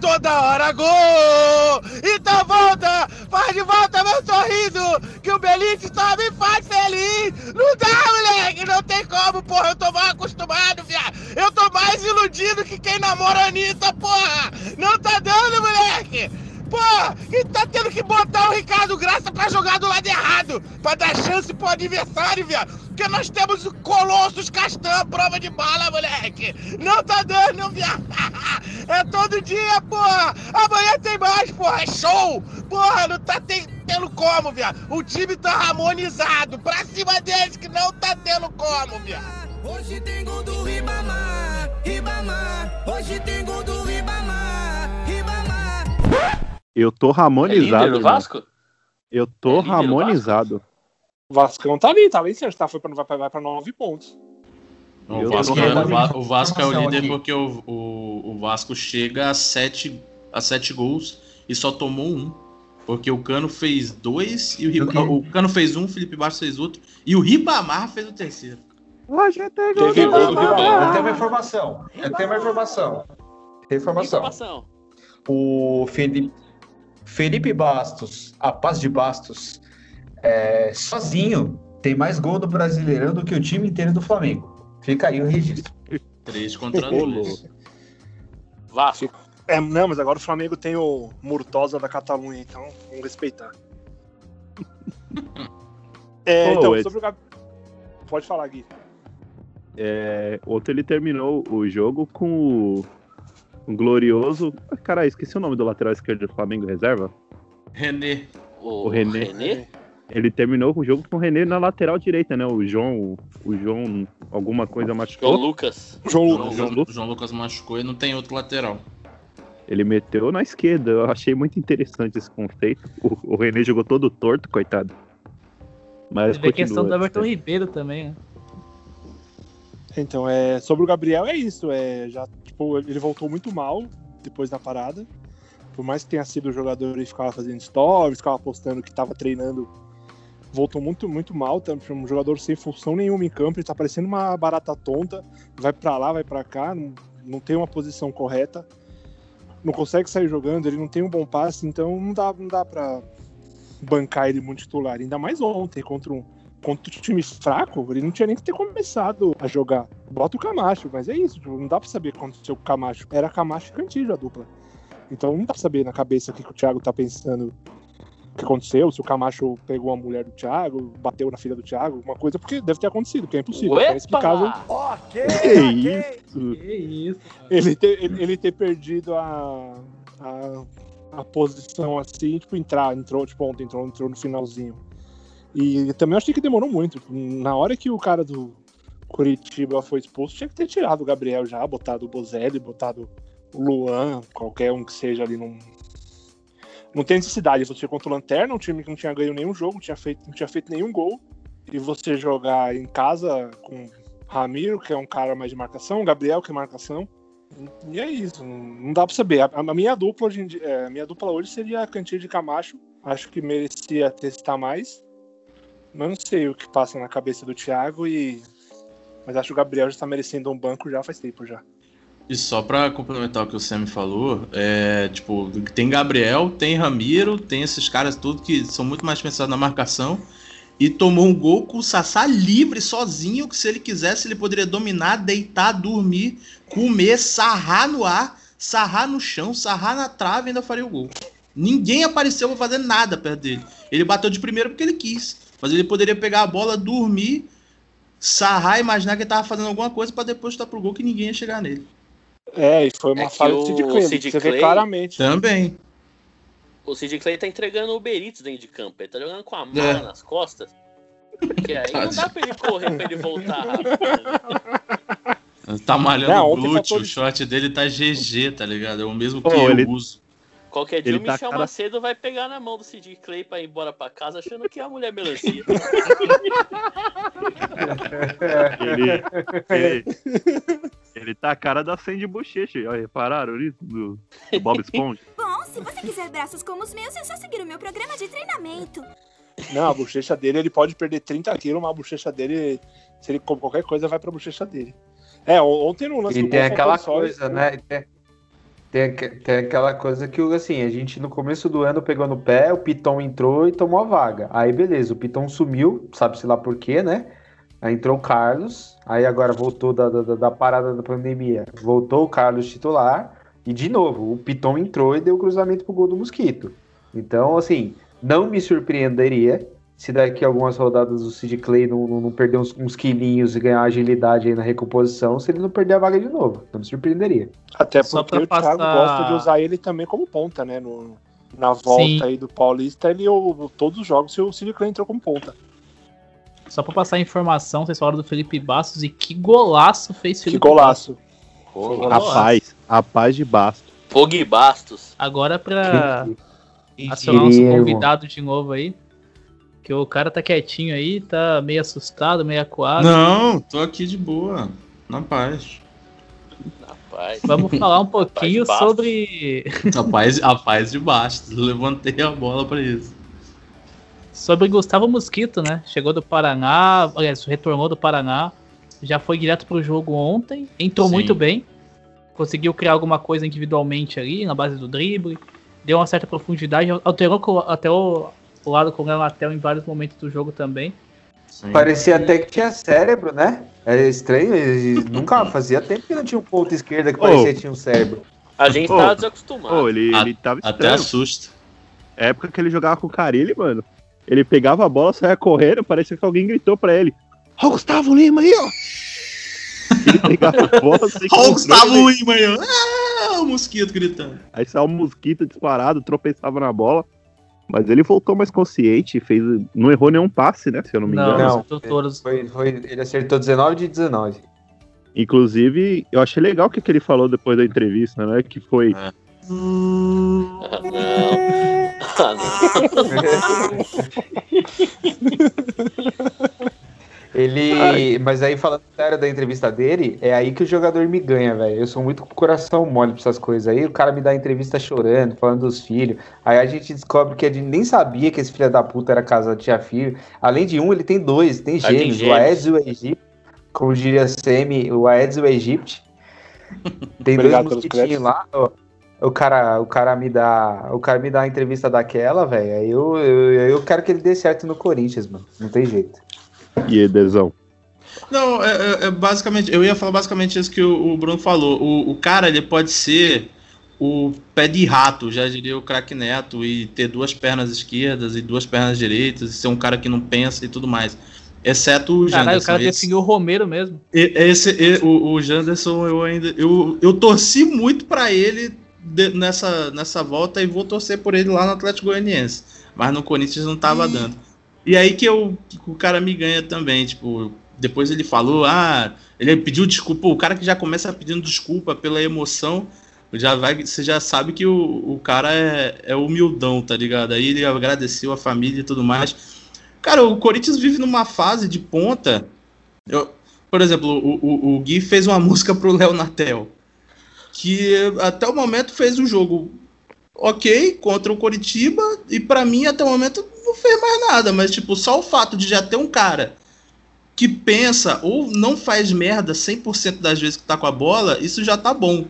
Toda hora gol. Então volta, faz de volta meu sorriso. Que o Belite só me faz feliz. Não dá, moleque. Não tem como, porra. Eu tô mal acostumado, viado. Eu tô mais iludido que quem namora a Anitta, porra. Não tá dando, moleque. Porra, e tá tendo que botar o Ricardo Graça pra jogar do lado errado, pra dar chance pro adversário, viado. Porque nós temos o Colossus Castan, prova de bala, moleque. Não tá dando, viado. É todo dia, porra. Amanhã tem mais, porra. É show. Porra, não tá tem- tendo como, viado. O time tá harmonizado. Pra cima deles que não tá tendo como, viado. Hoje tem gol do Ribamar, Ribamar. Hoje tem gol do Ribamar. Eu tô ramonizado. É líder do irmão. Vasco? Eu tô É líder ramonizado. O Vascão tá ali, tá em cima, tá, foi pra, vai, pra, vai pra nove pontos. Não, Eu o, Vasco é, o Va- o Vasco é o líder aqui. porque o, o, o Vasco chega a sete, a sete gols e só tomou um. Porque o Cano fez dois e o, Ri- o Cano fez um, o Felipe Bastos fez outro e o Ribamar fez o terceiro. Teve gol do Ribamar. Eu tenho uma informação. Eu tenho uma informação. Tem informação. Informação. O Felipe, Felipe Bastos, a Paz de Bastos, é, sozinho tem mais gol do Brasileirão do que o time inteiro do Flamengo. Fica aí o registro. Três contra dois. Vasco. É, não, mas agora o Flamengo tem o Murtosa da Catalunha, então vamos respeitar. É, então, sobre o Gab... Pode falar, Gui. É, ontem ele terminou o jogo com o glorioso. Ah, Cara, esqueci o nome do lateral esquerdo do Flamengo reserva. René. O, O René. René? Ele terminou o jogo com o René na lateral direita, né? O João, o João, alguma coisa João machucou. Lucas. João João, Lucas. João- João Lucas machucou e não tem outro lateral. Ele meteu na esquerda. Eu achei muito interessante esse conceito. O, o René jogou todo torto, coitado. Mas Teve a questão do continua. Everton Ribeiro também, né? Então, é, sobre o Gabriel é isso. É, já, tipo, ele voltou muito mal depois da parada. Por mais que tenha sido o jogador e ficava fazendo stories, ficava postando que tava treinando, voltou muito, muito mal. Tá, um jogador sem função nenhuma em campo, ele tá parecendo uma barata tonta. Vai pra lá, vai pra cá, não, não tem uma posição correta. Não consegue sair jogando, ele não tem um bom passe, então não dá, não dá pra bancar ele muito titular. Ainda mais ontem, contra um, contra um time fraco, ele não tinha nem que ter começado a jogar. Bota o Camacho, mas é isso, tipo, não dá pra saber o que aconteceu com o Camacho. Era Camacho e Cantillo a dupla. Então não dá pra saber na cabeça o que, que o Thiago tá pensando o que aconteceu, se o Camacho pegou a mulher do Thiago, bateu na filha do Thiago, alguma coisa, porque deve ter acontecido, porque é impossível. É inexplicável Opa! Que isso? Que isso. ele ter, ele, ele ter perdido a, a, a posição assim, tipo, entrar, entrou, tipo, ontem entrou, entrou no finalzinho. E também achei que demorou muito. Na hora que o cara do Curitiba foi expulso, tinha que ter tirado o Gabriel já, botado o Bozelli, botado o Luan, qualquer um que seja ali. Não, não tem necessidade. Você contra o Lanterna, um time que não tinha ganho nenhum jogo, não tinha feito, não tinha feito nenhum gol, e você jogar em casa com Ramiro, que é um cara mais de marcação, Gabriel, que é marcação. E é isso, não dá pra saber. A, minha dupla hoje dia- é, minha dupla hoje seria a Cantilho de Camacho. Acho que merecia testar mais. Mas não sei o que passa na cabeça do Thiago e. Mas acho que o Gabriel já tá merecendo um banco já faz tempo já. E só pra complementar o que o Sam falou, é tipo, tem Gabriel, tem Ramiro, tem esses caras tudo que são muito mais pensados na marcação. E tomou um gol com o Sassá livre, sozinho, que se ele quisesse, ele poderia dominar, deitar, dormir, comer, sarrar no ar, sarrar no chão, sarrar na trave e ainda faria o gol. Ninguém apareceu pra fazer nada perto dele. Ele bateu de primeiro porque ele quis. Mas ele poderia pegar a bola, dormir, sarrar, imaginar que ele tava fazendo alguma coisa pra depois chutar pro gol que ninguém ia chegar nele. É, e foi uma É que falha do Sid Clay. Sid Você vê Clay- claramente. Também. O Sid Clay tá entregando o Uber Eats dentro de campo. Ele tá jogando com a mala É. nas costas. Que aí não dá pra ele correr pra ele voltar rápido. né? Tá malhando Não, o ontem glúteo, faltou- o short dele tá GG, tá ligado? É o mesmo que Pô, eu ele- uso. Qualquer dia Ele o tá Michel cara- Macedo vai pegar na mão do Sid Clay pra ir embora pra casa achando que é a mulher melancia. Ele, ele, ele tá a cara da Sandy Bochecha. Olha, repararam isso? Do, do Bob Esponja? Bom, se você quiser braços como os meus, é só seguir o meu programa de treinamento. Não, a bochecha dele, ele pode perder 30 quilos, mas a bochecha dele, se ele come qualquer coisa, vai pra bochecha dele. É, on- ontem no lance E do tem aquela coisa, né? Tem, tem, tem aquela coisa que, assim, a gente no começo do ano pegou no pé, o Piton entrou e tomou a vaga. Aí, beleza, o Piton sumiu, sabe-se lá por quê, né? Aí entrou o Carlos, aí agora voltou da, da, da parada da pandemia. Voltou o Carlos titular, e de novo, o Piton entrou e deu cruzamento pro gol do Mosquito. Então, assim, Não me surpreenderia se daqui a algumas rodadas o Sid Clay não, não, não perder uns, uns quilinhos e ganhar agilidade aí na recomposição, se ele não perder a vaga de novo. Não me surpreenderia. Até porque o Thiago gosta de usar ele também como ponta, né? No, na volta Sim. aí do Paulista, ele o, todos os jogos o Cid Clay entrou como ponta. Só pra passar a informação, vocês falaram do Felipe Bastos e que golaço fez Que Felipe golaço. Pô, A paz, a paz de basto. Pog Bastos. Agora pra Quem acionar nosso diria, irmão? convidado de novo aí. Que o cara tá quietinho aí, tá meio assustado, meio acuado. Não, tô aqui de boa. Na paz. Rapaz. Vamos falar um pouquinho sobre, A paz, a paz de Bastos. Levantei a bola pra isso. sobre Gustavo Mosquito, né? Chegou do Paraná, aliás, retornou do Paraná, já foi direto pro jogo ontem, entrou Sim. muito bem, conseguiu criar alguma coisa individualmente ali, na base do drible, deu uma certa profundidade, alterou até o, o lado com o Léo Natel em vários momentos do jogo também. Sim. Parecia até que tinha cérebro, né? É estranho, ele nunca fazia tempo que não tinha um ponto esquerda que parecia que tinha um cérebro. A gente Ô, tá desacostumado. Pô, ele, A- ele tava Até assusta. época que ele jogava com o Carilli, mano, ele pegava a bola, saia correndo, parecia que alguém gritou pra ele. Ó o Gustavo Lima aí, ó! Ele pegava a bola, sem Olha o Gustavo Lima aí, ó. Ah, o mosquito gritando. Aí saiu um mosquito disparado, tropeçava na bola. Mas ele voltou mais consciente, fez, não errou nenhum passe, né? Se eu não me Não, engano. Não. acertou todos. Foi, foi, ele acertou 19 de 19. Inclusive, eu achei legal o que, que ele falou depois da entrevista, né? Que foi. Ah, não. Ah, não. Ele. Mas aí, falando sério da entrevista dele, é aí que o jogador me ganha, velho. Eu sou muito com o coração mole pra essas coisas. Aí o cara me dá entrevista chorando, falando dos filhos. Aí a gente descobre que a gente nem sabia que esse filho da puta era casado, tinha filho. Além de um, ele tem dois, tem tem gêmeos. o. Aedes e o Egito. Como diria Semi, o Aedes e o Egito. Tem dois mosquitinhos lá. ó. O cara, o cara me dá, o cara me dá a entrevista daquela, velho. Aí eu, eu, eu quero que ele dê certo no Corinthians, mano. Não tem jeito. E aí, Dezão? Não, é, é- é basicamente. Eu ia falar basicamente isso que o, o Bruno falou. O, o cara, ele pode ser o pé de rato, já diria o craque Neto, e ter duas pernas esquerdas e duas pernas direitas, e ser um cara que não pensa e tudo mais. Exceto o Janderson. Caralho, o cara Esse- definiu o Romero mesmo. E- Esse, e- o, o Janderson, eu ainda. Eu, eu torci muito pra ele de- nessa, nessa volta e vou torcer por ele lá no Atlético Goianiense. Mas no Corinthians não tava dando. E aí que, eu, o cara me ganha também. Tipo, depois ele falou, ah, ele pediu desculpa. O cara que já começa pedindo desculpa pela emoção. Já vai, você já sabe que o, o cara é, é humildão, tá ligado? Aí ele agradeceu a família e tudo mais. Cara, o Corinthians vive numa fase de ponta. Eu, por exemplo, o, o, o Gui fez uma música pro Léo Natel. Que até o momento fez um jogo ok contra o Coritiba. E pra mim, até o momento, não fez mais nada. Mas, tipo, só o fato de já ter um cara que pensa ou não faz merda 100% das vezes que tá com a bola, isso já tá bom.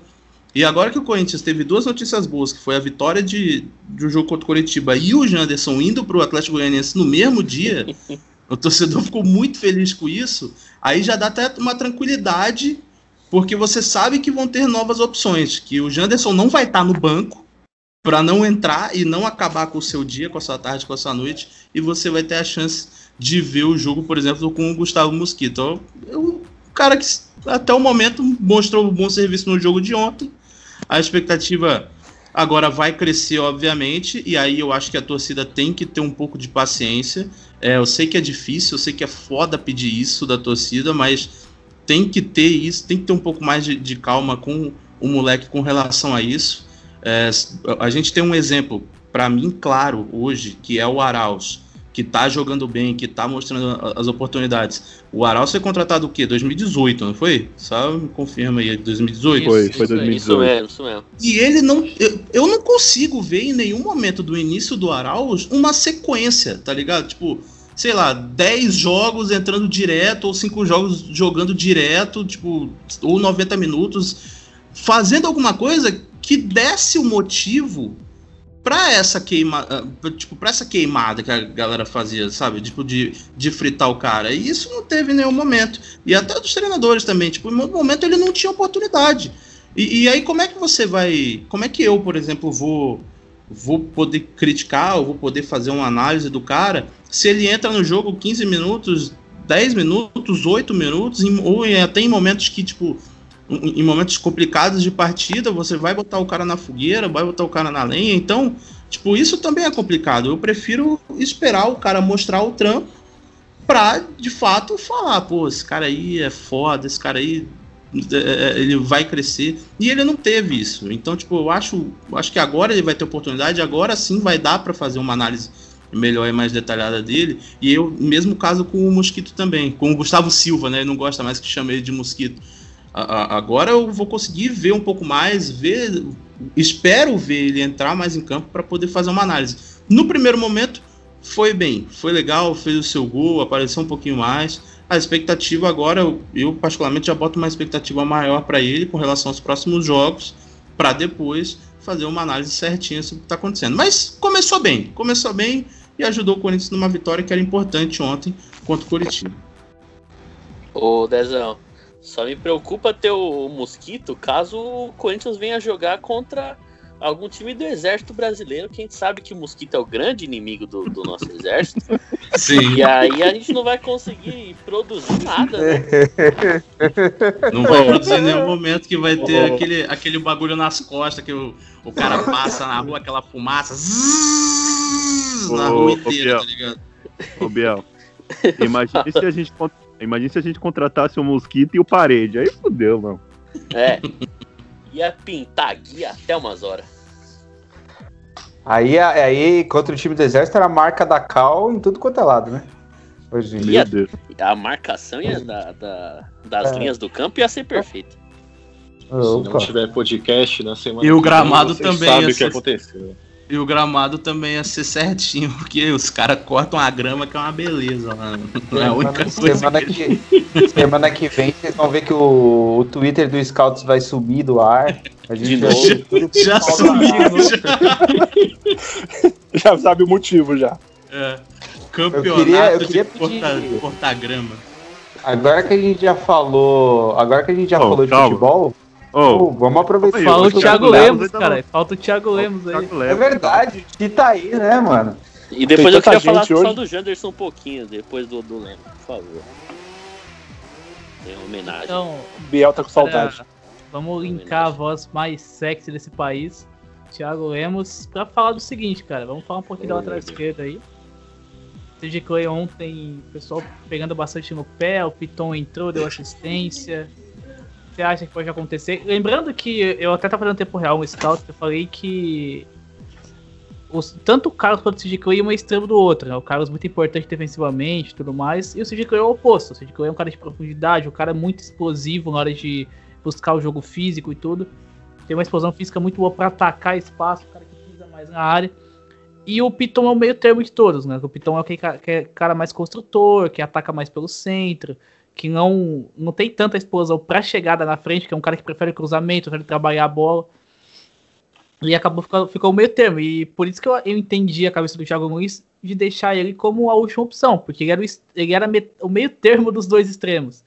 E agora que o Corinthians teve duas notícias boas, que foi a vitória de, do jogo contra o Coritiba e o Janderson indo pro Atlético Goianiense no mesmo dia, o torcedor ficou muito feliz com isso. Aí já dá até uma tranquilidade, porque você sabe que vão ter novas opções, que o Janderson não vai estar no banco para não entrar e não acabar com o seu dia, com a sua tarde, com a sua noite, e você vai ter a chance de ver o jogo, por exemplo, com o Gustavo Mosquito. Então, é cara que até o momento mostrou um bom serviço no jogo de ontem. A expectativa agora vai crescer, obviamente, e aí eu acho que a torcida tem que ter um pouco de paciência. É, eu sei que é difícil, eu sei que é foda pedir isso da torcida, mas tem que ter isso, tem que ter um pouco mais de, de calma com o moleque com relação a isso. É, a gente tem um exemplo, para mim, claro, hoje, que é o Arauz, que tá jogando bem, que tá mostrando as oportunidades. O Arauz foi contratado o quê? 2018, não foi? Só me confirma aí, 2018? Foi, foi Isso, isso 2018. mesmo, isso mesmo. E ele não. Eu, eu não consigo ver em nenhum momento do início do Arauz uma sequência, tá ligado? Tipo, sei lá, 10 jogos entrando direto, ou 5 jogos jogando direto, tipo, ou 90 minutos, fazendo alguma coisa que desse o motivo pra essa queima, ah, tipo, pra essa queimada que a galera fazia, sabe? Tipo, de, de fritar o cara. E isso não teve em nenhum momento. E até dos treinadores também, tipo, em nenhum momento ele não tinha oportunidade. E, e aí, como é que você vai. Como é que eu, por exemplo, vou vou poder criticar, ou vou poder fazer uma análise do cara se ele entra no jogo 15 minutos, 10 minutos, 8 minutos, ou até em momentos que, tipo, em momentos complicados de partida, você vai botar o cara na fogueira, vai botar o cara na lenha, então, tipo, isso também é complicado. Eu prefiro esperar o cara mostrar o trampo pra, de fato, falar, pô, esse cara aí é foda, esse cara aí é, ele vai crescer. E ele não teve isso. Então, tipo, eu acho, acho que agora ele vai ter oportunidade, agora sim vai dar pra fazer uma análise melhor e mais detalhada dele. E eu, mesmo caso com o Mosquito também, com o Gustavo Silva, né? Ele não gosta mais que chame ele de Mosquito. Agora eu vou conseguir ver um pouco mais, ver, espero ver ele entrar mais em campo para poder fazer uma análise. No primeiro momento foi bem, foi legal, fez o seu gol, apareceu um pouquinho mais. A expectativa agora, eu, particularmente já boto uma expectativa maior para ele com relação aos próximos jogos, para depois fazer uma análise certinha sobre o que está acontecendo. Mas começou bem, começou bem e ajudou o Corinthians numa vitória que era importante ontem contra o Curitiba. Ô, Dezão, só me preocupa ter o Mosquito caso o Corinthians venha jogar contra algum time do Exército Brasileiro, que a gente sabe que o Mosquito é o grande inimigo do, do nosso Exército. Sim. E aí a gente não vai conseguir produzir nada, né? Não vai produzir em nenhum momento que vai ter aquele, aquele bagulho nas costas que o, o cara passa na rua, aquela fumaça zzz, na Ô, rua inteira, Biel. tá ligado? Ô, Biel. Imagina se a gente. Imagina se a gente contratasse o Mosquito e o Parede. Aí fudeu, mano. É. Ia pintar guia até umas horas. Aí, aí, contra o time do Exército, era a marca da Cal em tudo quanto é lado, né? Hoje em Ia, dia. a marcação ia da, da- das É. linhas do campo ia ser perfeita. Se não tiver podcast na semana E o que vem, gramado também sabem ia o que ser- aconteceu. E o gramado também ia ser certinho, porque os caras cortam a grama que é uma beleza lá. É a única coisa Semana que, semana que vem vocês vão ver que o, o Twitter do Scouts vai subir do ar. A gente que Já fala subiu, lá. Já sabe o motivo já. É. Campeonato Eu queria- eu de queria cortar, grama. Agora que a gente já falou. Agora que a gente já Ô, falou de calma. futebol, Ô, pô, vamos aproveitar. Falou o Thiago Thiago Lemos cara. Falta o Thiago Lemos aí. É verdade, o Ti tá aí, né, mano? E depois eu queria falar gente só hoje. do Janderson um pouquinho, depois do, do Lemos, por favor. Tem homenagem. Então, Biel tá com Cara, saudade. vamos linkar a voz mais sexy desse país, Thiago Lemos, pra falar do seguinte, cara. Vamos falar um pouquinho da lateral esquerda aí. TG Clay ontem, o pessoal pegando bastante no pé, o Piton entrou, deu assistência. Você acha que pode acontecer? Lembrando que eu até tava fazendo tempo real um scout, eu falei que os, tanto o Carlos quanto o CJ Clay é um extremo do outro, né? O Carlos muito importante defensivamente tudo mais, e o CJ Clay é o oposto. O CJ Clay é um cara de profundidade, um cara muito explosivo na hora de buscar o jogo físico e tudo. Tem uma explosão física muito boa pra atacar espaço, o cara que pisa mais na área. E o Piton é o meio termo de todos, né? O Piton é aquele ca- que é cara mais construtor, que ataca mais pelo centro, que não, não tem tanta explosão pra chegada na frente, que é um cara que prefere cruzamento, prefere trabalhar a bola. E acabou ficando, ficou meio termo. E por isso que eu, eu entendi a cabeça do Thiago Nunes de deixar ele como a última opção, porque ele era, o, ele era o meio termo dos dois extremos.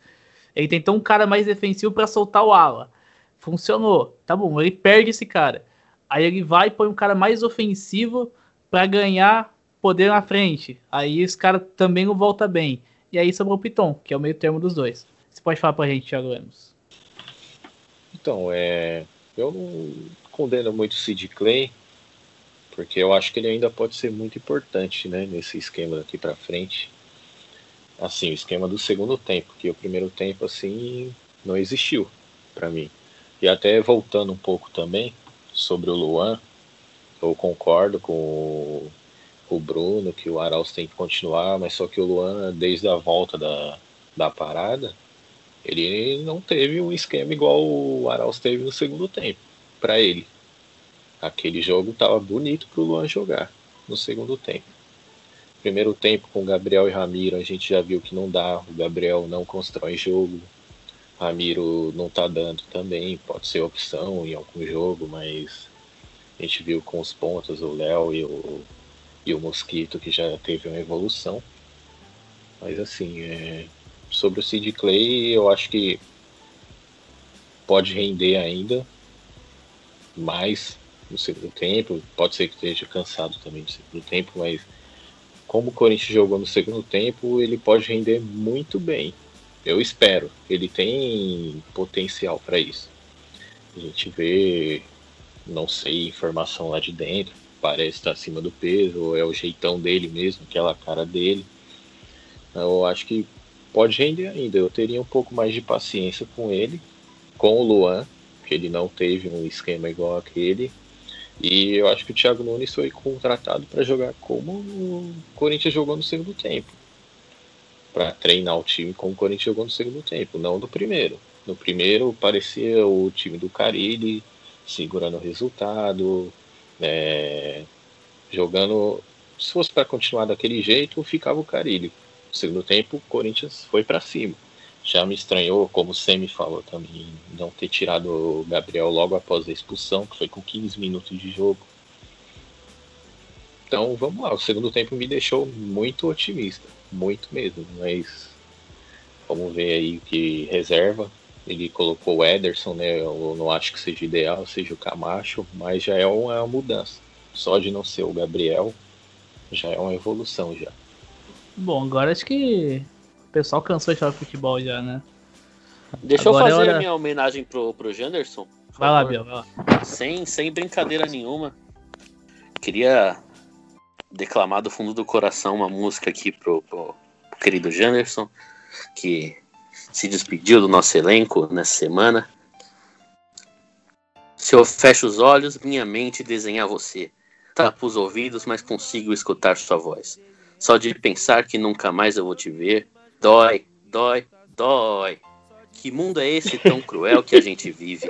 Ele tentou um cara mais defensivo pra soltar o ala. Funcionou. Tá bom, ele perde esse cara. Aí ele vai e põe um cara mais ofensivo pra ganhar poder na frente. Aí esse cara também não volta bem. E aí sobrou o Piton, que é o meio termo dos dois. Você pode falar pra gente, Thiago Lemos? Então, é, eu não condeno muito o Sid Clay, porque eu acho que ele ainda pode ser muito importante né, nesse esquema daqui pra frente. Assim, o esquema do segundo tempo, que o primeiro tempo assim não existiu pra mim. E até voltando um pouco também sobre o Luan, eu concordo com o, o Bruno que o Arauz tem que continuar, mas só que o Luan, desde a volta da, da parada, ele não teve um esquema igual o Arauz teve no segundo tempo, para ele. Aquele jogo tava bonito pro Luan jogar no segundo tempo. Primeiro tempo com Gabriel e Ramiro, a gente já viu que não dá, o Gabriel não constrói jogo. Ramiro não tá dando também, pode ser opção em algum jogo, mas a gente viu com os pontos o Léo e o, e o Mosquito que já teve uma evolução. Mas assim, é, sobre o Sid Clay, eu acho que pode render ainda mais no segundo tempo. Pode ser que esteja cansado também do segundo tempo, mas como o Corinthians jogou no segundo tempo, ele pode render muito bem. Eu espero. Ele tem potencial para isso. A gente vê, não sei, informação lá de dentro. Parece estar acima do peso, ou é o jeitão dele mesmo, aquela cara dele. Eu acho que pode render ainda. Eu teria um pouco mais de paciência com ele, com o Luan, que ele não teve um esquema igual aquele. E eu acho que o Thiago Nunes foi contratado para jogar como o Corinthians jogou no segundo tempo. Para treinar o time como o Corinthians jogou no segundo tempo, não no primeiro. No primeiro parecia o time do Carilli segurando o resultado, é, jogando. Se fosse para continuar daquele jeito, ficava o Carilli. No segundo tempo, o Corinthians foi para cima. Já me estranhou, como o Semi falou também, não ter tirado o Gabriel logo após a expulsão, que foi com 15 minutos de jogo. Então vamos lá, o segundo tempo me deixou muito otimista, muito mesmo, mas vamos ver aí o que reserva. Ele colocou o Ederson, né? Eu não acho que seja ideal, seja o Camacho, mas já é uma, é uma mudança. Só de não ser o Gabriel, já é uma evolução já. Bom, agora acho que o pessoal cansou de falar futebol já, né? Deixa Agora é eu fazer hora- a minha homenagem pro, pro Janderson. Vai lá. Biel, vai lá. Sem, sem brincadeira nenhuma. Queria declamar do fundo do coração uma música aqui pro, pro, pro querido Janderson, que se despediu do nosso elenco nessa semana. Se eu fecho os olhos, minha mente desenha você. Tapo os ouvidos, mas consigo escutar sua voz. Só de pensar que nunca mais eu vou te ver, dói, dói, dói. Que mundo é esse tão cruel que a gente vive?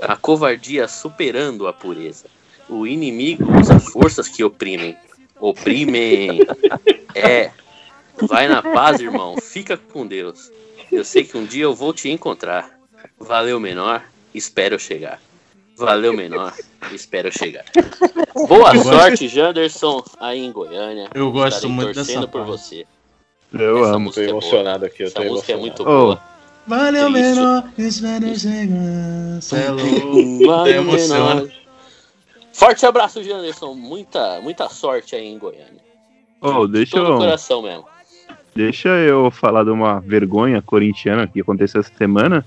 A covardia superando a pureza. O inimigo usa forças que oprimem. Oprimem. É. Vai na paz, irmão. Fica com Deus. Eu sei que um dia eu vou te encontrar. Valeu, menor. Espero eu chegar. Valeu, menor. Espero eu chegar. Boa Eu gosto- sorte, Janderson, aí em Goiânia. Eu gosto Estarei muito torcendo dessa por parte. você. Eu Essa amo. música é emocionado aqui, eu Essa tô música é emocionado. muito boa. Valeu, Triste. menor. Espero chegar. Cê é louco. Valeu, menor. Forte abraço, Janderson. Muita, muita sorte aí em Goiânia. Oh, deixa Todo eu, coração mesmo. Deixa eu falar de uma vergonha corintiana que aconteceu essa semana.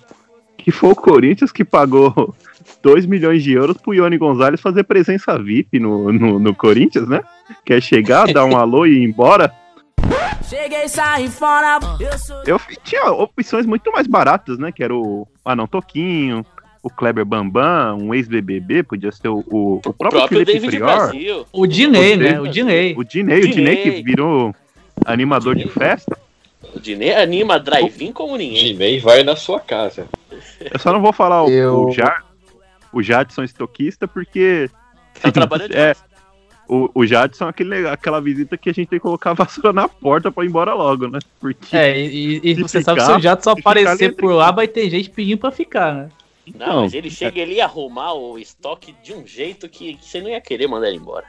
Que foi o Corinthians que pagou 2 milhões de euros pro Ione Gonzalez fazer presença VIP no, no, no Corinthians, né? Quer chegar, dar um alô e ir embora. Cheguei, saí fora. Eu sou. Eu fi- tinha opções muito mais baratas, né? Que era o Anão Toquinho, o Kleber Bambam, um ex-BBB, podia ser o, o, o próprio, próprio Felipe David Prior. Brasil. O Dinei, O né? Dinei. O Dinei. O Dinei, o Dinei que virou animador de festa. O Dinei anima drive-in como ninguém. Dinei vai na sua casa. Eu só não vou falar o, Eu- o, Ja- o Jadson estoquista, porque. Tá trabalhando É. O, o Jadson é aquele, aquela visita que a gente tem que colocar a vassoura na porta pra ir embora logo, né? Porque. É, e, e você ficar- sabe que se o Jato só se ficar, aparecer ele por lá, vai ter gente pedindo pra ficar, né? Não, Não, mas ele chega ali a arrumar o estoque de um jeito que, que você não ia querer mandar ele embora.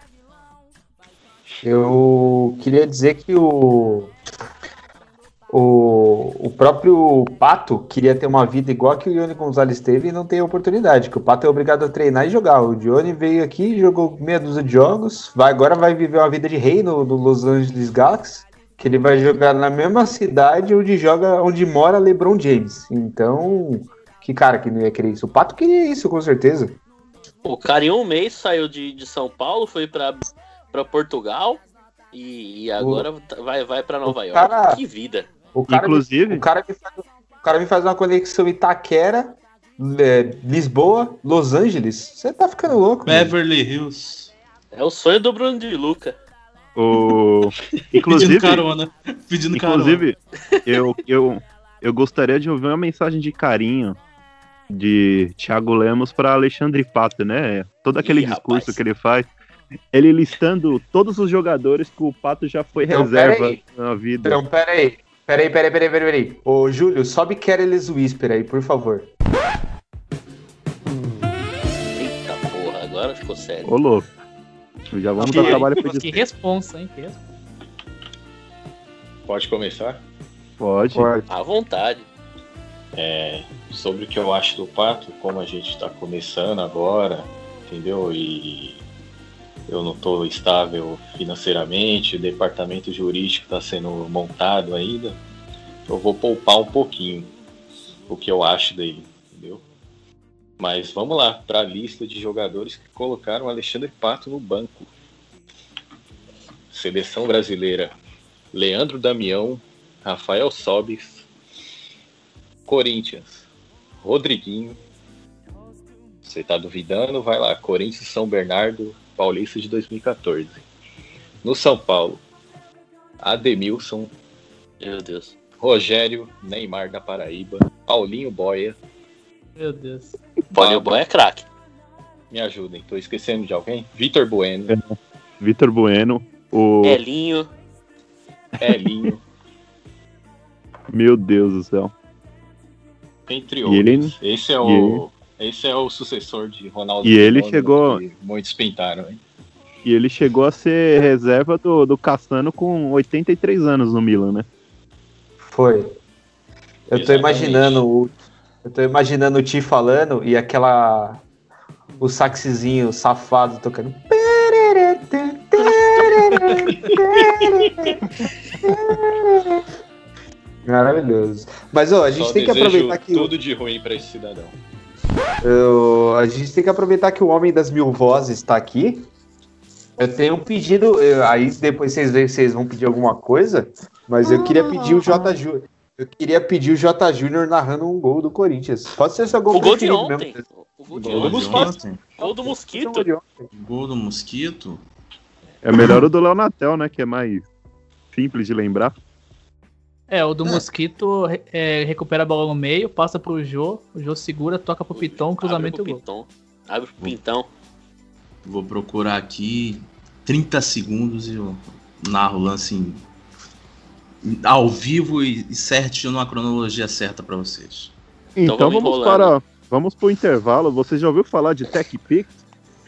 Eu queria dizer que o, o, o próprio Pato queria ter uma vida igual a que o Ione Gonzalez teve e não tem oportunidade, que o Pato é obrigado a treinar e jogar. O Dione veio aqui, jogou meia dúzia de jogos, vai, agora vai viver uma vida de rei no, no Los Angeles Galaxy, que ele vai jogar na mesma cidade onde joga, onde mora LeBron James. Então, que cara que não ia querer isso? O Pato queria isso, com certeza. O cara em um mês saiu de, de São Paulo, foi pra, pra Portugal e, e agora vai, vai pra Nova o York. cara- Que vida. O cara, Inclusive- o cara, me faz, o cara me faz uma conexão Itaquera, é, Lisboa, Los Angeles. Você tá ficando louco. mano. Beverly Hills. É o sonho do Bruno de Luca. O... Pedindo Inclusive, carona. Pedindo inclusive eu, eu, eu gostaria de ouvir uma mensagem de carinho de Thiago Lemos para Alexandre Pato, né? Todo aquele Ih, discurso rapaz. que ele faz. Ele listando todos os jogadores que o Pato já foi Então, reserva na vida. Então, peraí. Peraí, peraí, peraí, peraí, peraí. Ô, Júlio, sobe Careless Whisper aí, por favor. Eita porra, agora ficou sério. Ô, louco. Já vamos dar trabalho pra Que responsa, hein? Que responsa. Pode começar? Pode. À vontade. É, sobre o que eu acho do Pato, como a gente está começando agora, entendeu? E eu não estou estável financeiramente, o departamento jurídico está sendo montado ainda. Eu vou poupar um pouquinho o que eu acho dele, entendeu? Mas vamos lá para a lista de jogadores que colocaram Alexandre Pato no banco. Seleção brasileira: Leandro Damião, Rafael Sobis, Corinthians, Rodriguinho. Você tá duvidando? Vai lá, Corinthians São Bernardo, Paulista de 2014. No São Paulo, Ademilson, Meu Deus. Rogério, Neymar da Paraíba, Paulinho Boia. Meu Deus. Paulinho Boia é craque. Me ajudem, tô esquecendo de alguém? Vitor Bueno, Vitor Bueno, o. Elinho. Elinho, Meu Deus do céu. entre outros. ele- esse é e o esse é o sucessor de Ronaldo. E ele chegou- Muitos pintaram, hein? E ele chegou a ser reserva do, do Cassano com 83 anos no Milan, né? Foi. Eu tô imaginando o. Eu tô imaginando o Ti falando e aquela. O saxezinho safado tocando. Maravilhoso. Mas ó, a gente Só tem que aproveitar que. tudo de ruim pra esse cidadão. Eu- a gente tem que aproveitar que o Homem das Mil Vozes está aqui. Eu tenho um pedido, eu- aí depois vocês veem se vocês vão pedir alguma coisa, mas eu queria pedir o J. Júnior. Eu queria pedir o J. Júnior narrando um gol do Corinthians. Pode ser seu gol O gol de ontem. mesmo. O gol de Gol de ontem. ontem. Gol do Mosquito. Gol do Mosquito. É melhor o do Leonatel, né? Que é mais simples de lembrar. É, o do Mosquito é, recupera a bola no meio, passa pro Jô, o Jô segura, toca pro Piton, cruzamento e Abre gol. pro Piton. Abre pro Pintão. Vou procurar aqui 30 segundos e eu narro o lance em- ao vivo e, e certinho numa cronologia certa pra vocês. Então, vamos vamos enrolando. para. Vamos pro intervalo. Você já ouviu falar de TechPix?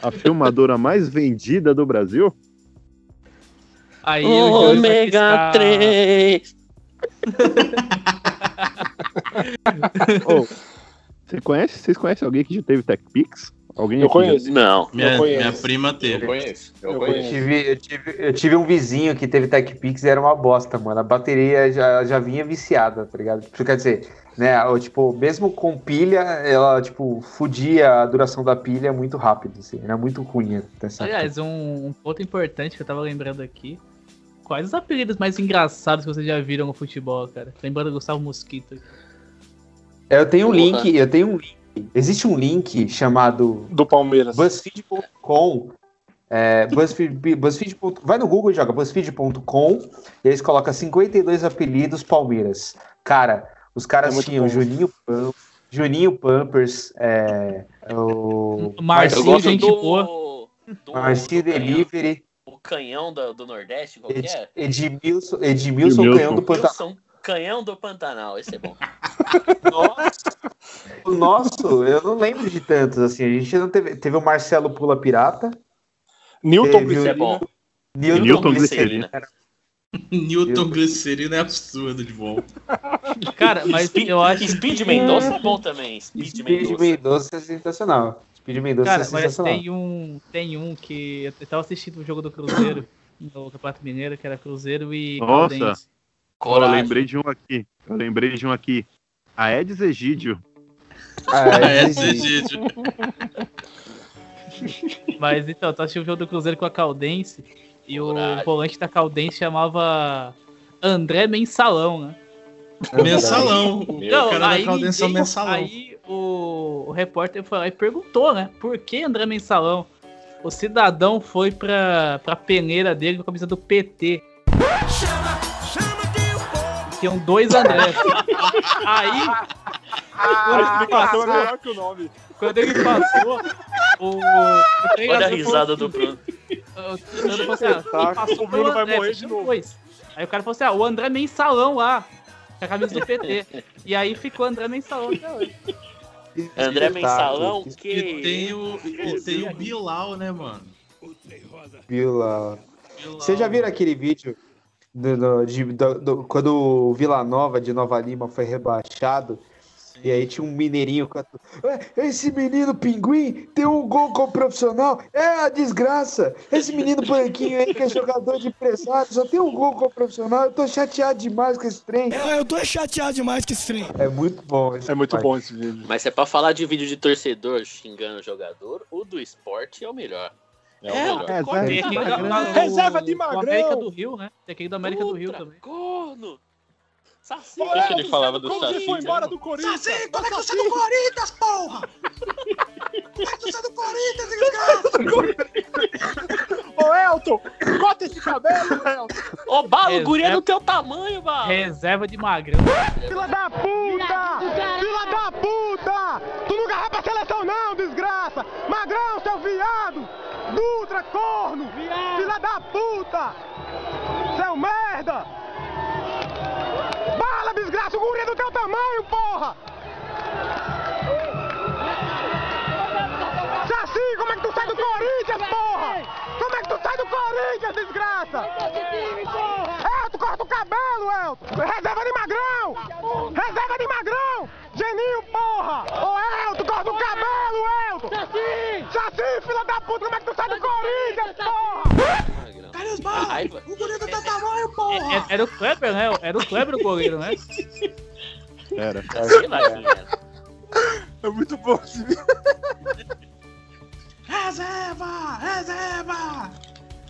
A filmadora mais vendida do Brasil? Aí Ômega piscar- 3. Ô, você conhece, vocês conhecem alguém que já teve TechPix? Alguém Eu aqui já- conheço. Não. Minha, conheço. minha prima Eu teve. conheço, eu, Eu Eu conheço. tive, eu, tive, eu tive um vizinho que teve TechPix e era uma bosta, mano. A bateria já, já vinha viciada, tá ligado? Quer dizer, né? o- Tipo, mesmo com pilha, ela, tipo, fudia a duração da pilha muito rápido, assim. Era muito ruim essa Aliás, um, um ponto importante que eu tava lembrando aqui. Quais os apelidos mais engraçados que vocês já viram no futebol, cara? Lembrando do Gustavo Mosquito. Eu tenho um link, eu tenho um link. Existe um link chamado Do Palmeiras. BuzzFeed.com. É, BuzzFeed, BuzzFeed. Vai no Google e joga BuzzFeed.com e eles colocam 52 apelidos Palmeiras. Cara, os É caras muito tinham bom. Juninho, Pam- Juninho Pampers, é, o Marcinho, gente do, boa. do, Marcinho do Delivery, canhão do, do Nordeste, qual que Ed- é? Edmilson, Edmilson, Edmilson. Canhão do Pantanal. Wilson, canhão do Pantanal, esse é bom. O nosso, eu não lembro de tantos, assim. A gente não teve. Teve o Marcelo Pula Pirata, Newton Esse é Glicerina. bom. Newton, Newton Glicerina. Newton Glicerina é absurdo de bom. Cara, mas Speed, eu acho. Speed Mendonça é bom também. Speed, Speed. Mendonça é sensacional. Speed Mendonça Cara, é mas sensacional. tem um, tem um que eu tava assistindo o jogo do Cruzeiro, no Campeonato Mineiro, que era Cruzeiro e Nossa. Caldense. Eu lembrei de um aqui. Eu lembrei de um aqui. A Edis Egídio. Esse gente. Mas então, eu tava assistindo o jogo do Cruzeiro com a Caldense e Coragem. o volante da Caldense chamava André Mensalão, né? Mensalão. O Meu, cara da aí, Caldense é o mensalão. aí o, o repórter foi lá e perguntou, né? Por que André Mensalão? O cidadão foi pra, pra peneira dele com a camisa do PT. Tinham dois Andrés. aí, A explicação é melhor que o nome. quando ele passou, o, o Olha a risada do Bruno. O assim, ah, Tá, passou o Bruno vai André, morrer de novo. Aí o cara falou assim, ah, o André Mensalão lá, com a camisa do PT. E aí ficou André Mensalão até hoje. André Mensalão, E que. tem o, e tem o Bilal, né, mano? Vila. Bilal. Vocês já viram aquele vídeo do, do- de- do- do- quando o Vila Nova de Nova Lima foi rebaixado E aí tinha um mineirinho com a... "É, Esse menino pinguim tem um gol como profissional. É a desgraça. Esse menino branquinho aí que é jogador de empresário só tem um gol como profissional. Eu tô chateado demais com esse trem. É, eu tô chateado demais com esse trem. É muito bom. É muito bom esse vídeo. Mas se é pra falar de vídeo de torcedor xingando o jogador, o do esporte é o melhor. É, o melhor. Tem aquele da- da- do- Reserva de do magrão. América do Rio, né? Tem aquele do América do Rio também. Corno! Saci! O que, que ele falava do Como você Saci? foi embora do Corinthians? Saci, como é que você é do Corinthians, porra? Como é que você é do Corinthians, desgraça? Ô, Elton, corta esse cabelo, Elton. Ô, Balo, o guri é do teu tamanho, Balo! Reserva de magrão. Filha da puta! Filha da puta! Tu nunca vai pra seleção não, desgraça! Magrão, seu viado! Dutra, corno! Filha da puta! Seu merda! Bala, desgraça! O guri é do teu tamanho, porra! Saci, como é que tu sai do Corinthians, porra? Como é que tu sai do Corinthians, desgraça? Elton, corta o cabelo, Elton! Reserva de magrão! Reserva de magrão! Geninho, porra! Ô, Elton, corta o cabelo, Elton! Saci! Saci, filha da puta, como é que tu sai do Corinthians, porra? Cadê os balas? Raiva. O do teu tamanho, É- porra! é- Era o Kleber, né? Era o Kleber o goleiro, né? Era. Sei lá era. É muito bom esse vídeo. Reserva! Reserva!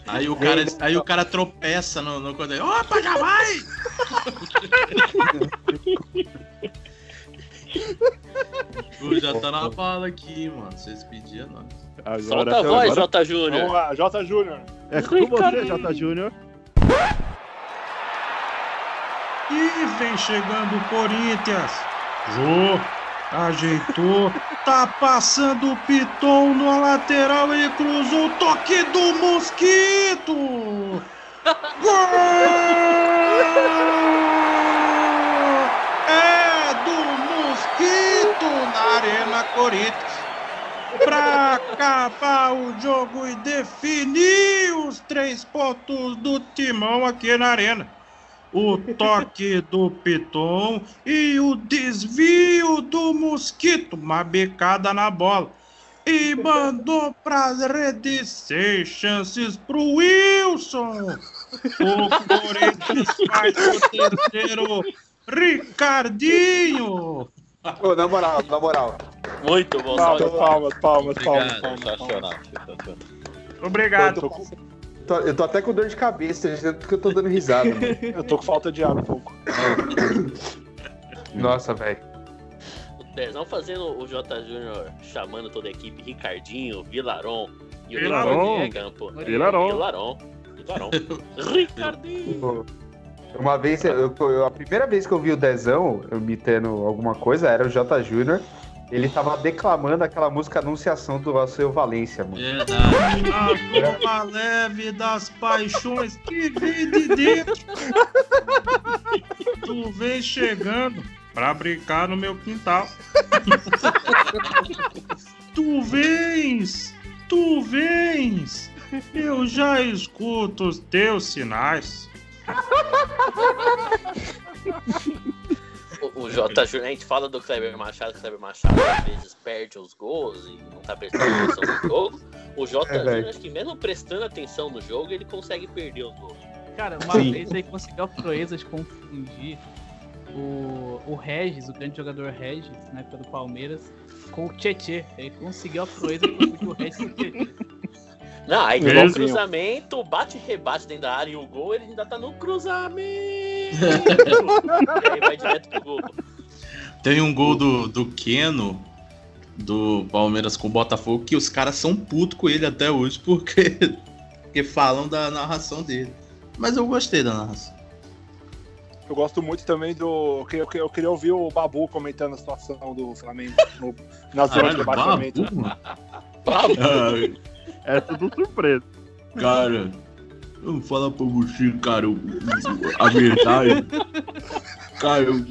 Aí o cara, aí o cara tropeça no, no coisa. Opa, já vai! Pô, já tá na bala aqui, mano. Vocês pediam, não. Agora, Solta a voz, agora, Jota Vamos Júnior. lá, J. Júnior. É com você, J. Júnior. E vem chegando o Corinthians. Jô, ajeitou. Tá passando o Piton na lateral. Ele cruzou o toque do Mosquito. Gol! É do Mosquito na Arena Corinthians. Pra acabar o jogo e definir os três pontos do timão aqui na Arena o toque do Piton e o desvio do Mosquito, uma becada na bola. E mandou pras redes seis chances pro Wilson. O Corinthians faz o terceiro. Ricardinho. Ô, na moral, na moral. Muito bom, Palmas, salve. palmas, palmas, palmas, Obrigado. palmas. Sensacional, sensacional. Obrigado. Eu tô, eu tô até com dor de cabeça, de tanto que eu tô dando risada. mano. eu tô com falta de ar um pouco. Nossa, velho. O Dezão fazendo o J Júnior chamando toda a equipe, Ricardinho, Vilaron e o Vilaron. Campo. Vilaron. Vilaron. Vilaron. Ricardinho. Uma vez, eu, eu- a primeira vez que eu vi o Dezão eu imitando alguma coisa era o J. Júnior. Ele tava declamando aquela música Anunciação do Alceu Valência, mano. Verdade. A culpa leve das paixões que vem de dentro. Tu vem chegando pra brincar no meu quintal. Tu vens, tu vens. Eu já escuto os teus sinais. O, o J Júnior, a gente fala do Kleber Machado, que o Kleber Machado às vezes perde os gols e não tá prestando atenção no jogo. O J É, Júnior, acho que mesmo prestando atenção no jogo, ele consegue perder os gols. Cara, uma Sim. vez ele conseguiu a proeza de confundir o, o Regis, o grande jogador Regis, na época do Palmeiras, com o Tietê. Ele conseguiu a proeza de confundir o Regis com o Tietê. Não, aí tem o cruzamento, bate e rebate dentro da área e o gol, ele ainda tá no cruzamento. aí vai direto pro gol. Tem um gol do, do Keno, do Palmeiras com o Botafogo, que os caras são putos com ele até hoje, porque, porque falam da narração dele. Mas eu gostei da narração. Eu gosto muito também do. Eu queria, eu queria ouvir o Babu comentando a situação do Flamengo no, na zona de rebaixamento. Babu, mano. É tudo surpresa. Cara, vamos falar pra você, cara, a verdade. Cara, eu-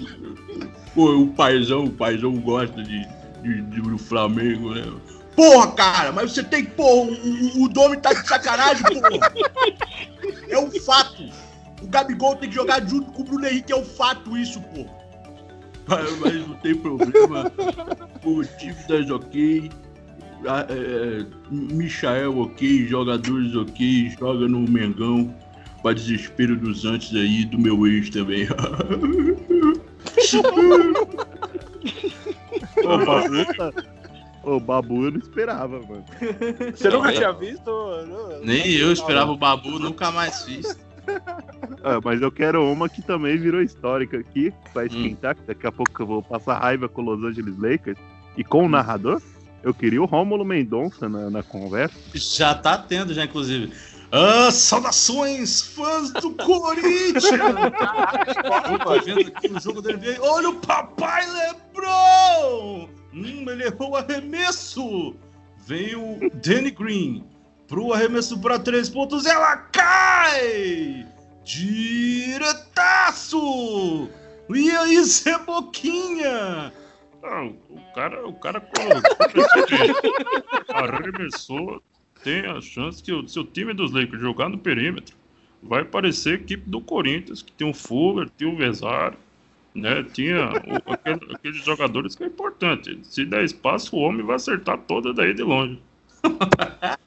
pô, o paizão, o paizão gosta de, de, de- do Flamengo, né? Porra, cara, mas você tem, porra, o, o, o Domi tá de sacanagem, porra. É um fato. O Gabigol tem que jogar junto com o Bruno Henrique, é um fato isso, porra. Mas, mas não tem problema. O time tá ok. Ah, é, Michael ok, jogadores ok, joga no Mengão. Pra desespero dos antes aí, do meu ex também. Ô, Babu. Ô, Babu eu não esperava, mano. Você nunca Não, tinha eu- visto? Não, Nem eu esperava o Babu, nunca mais fiz. Ah, mas eu quero uma que também virou histórica aqui, pra esquentar, que daqui a pouco eu vou passar raiva com os Los Angeles Lakers. E com o narrador, eu queria o Rômulo Mendonça na, na conversa. Já tá tendo, já, inclusive. Ah, saudações, fãs do Corinthians! Eu tô vendo aqui o jogo dele. Olha o papai Lebron! Hum, ele errou o arremesso! Vem o Danny Green pro arremesso para três pontos. Ela cai! Diretaço! E aí, Zé Boquinha? O cara, o cara arremessou, tem a chance que o seu time dos Lakers jogar no perímetro vai parecer a equipe do Corinthians, que tem o Fuller, tem o Vesário, né? Tinha o- aquele- aqueles jogadores que é importante. Se der espaço, o homem vai acertar toda daí de longe.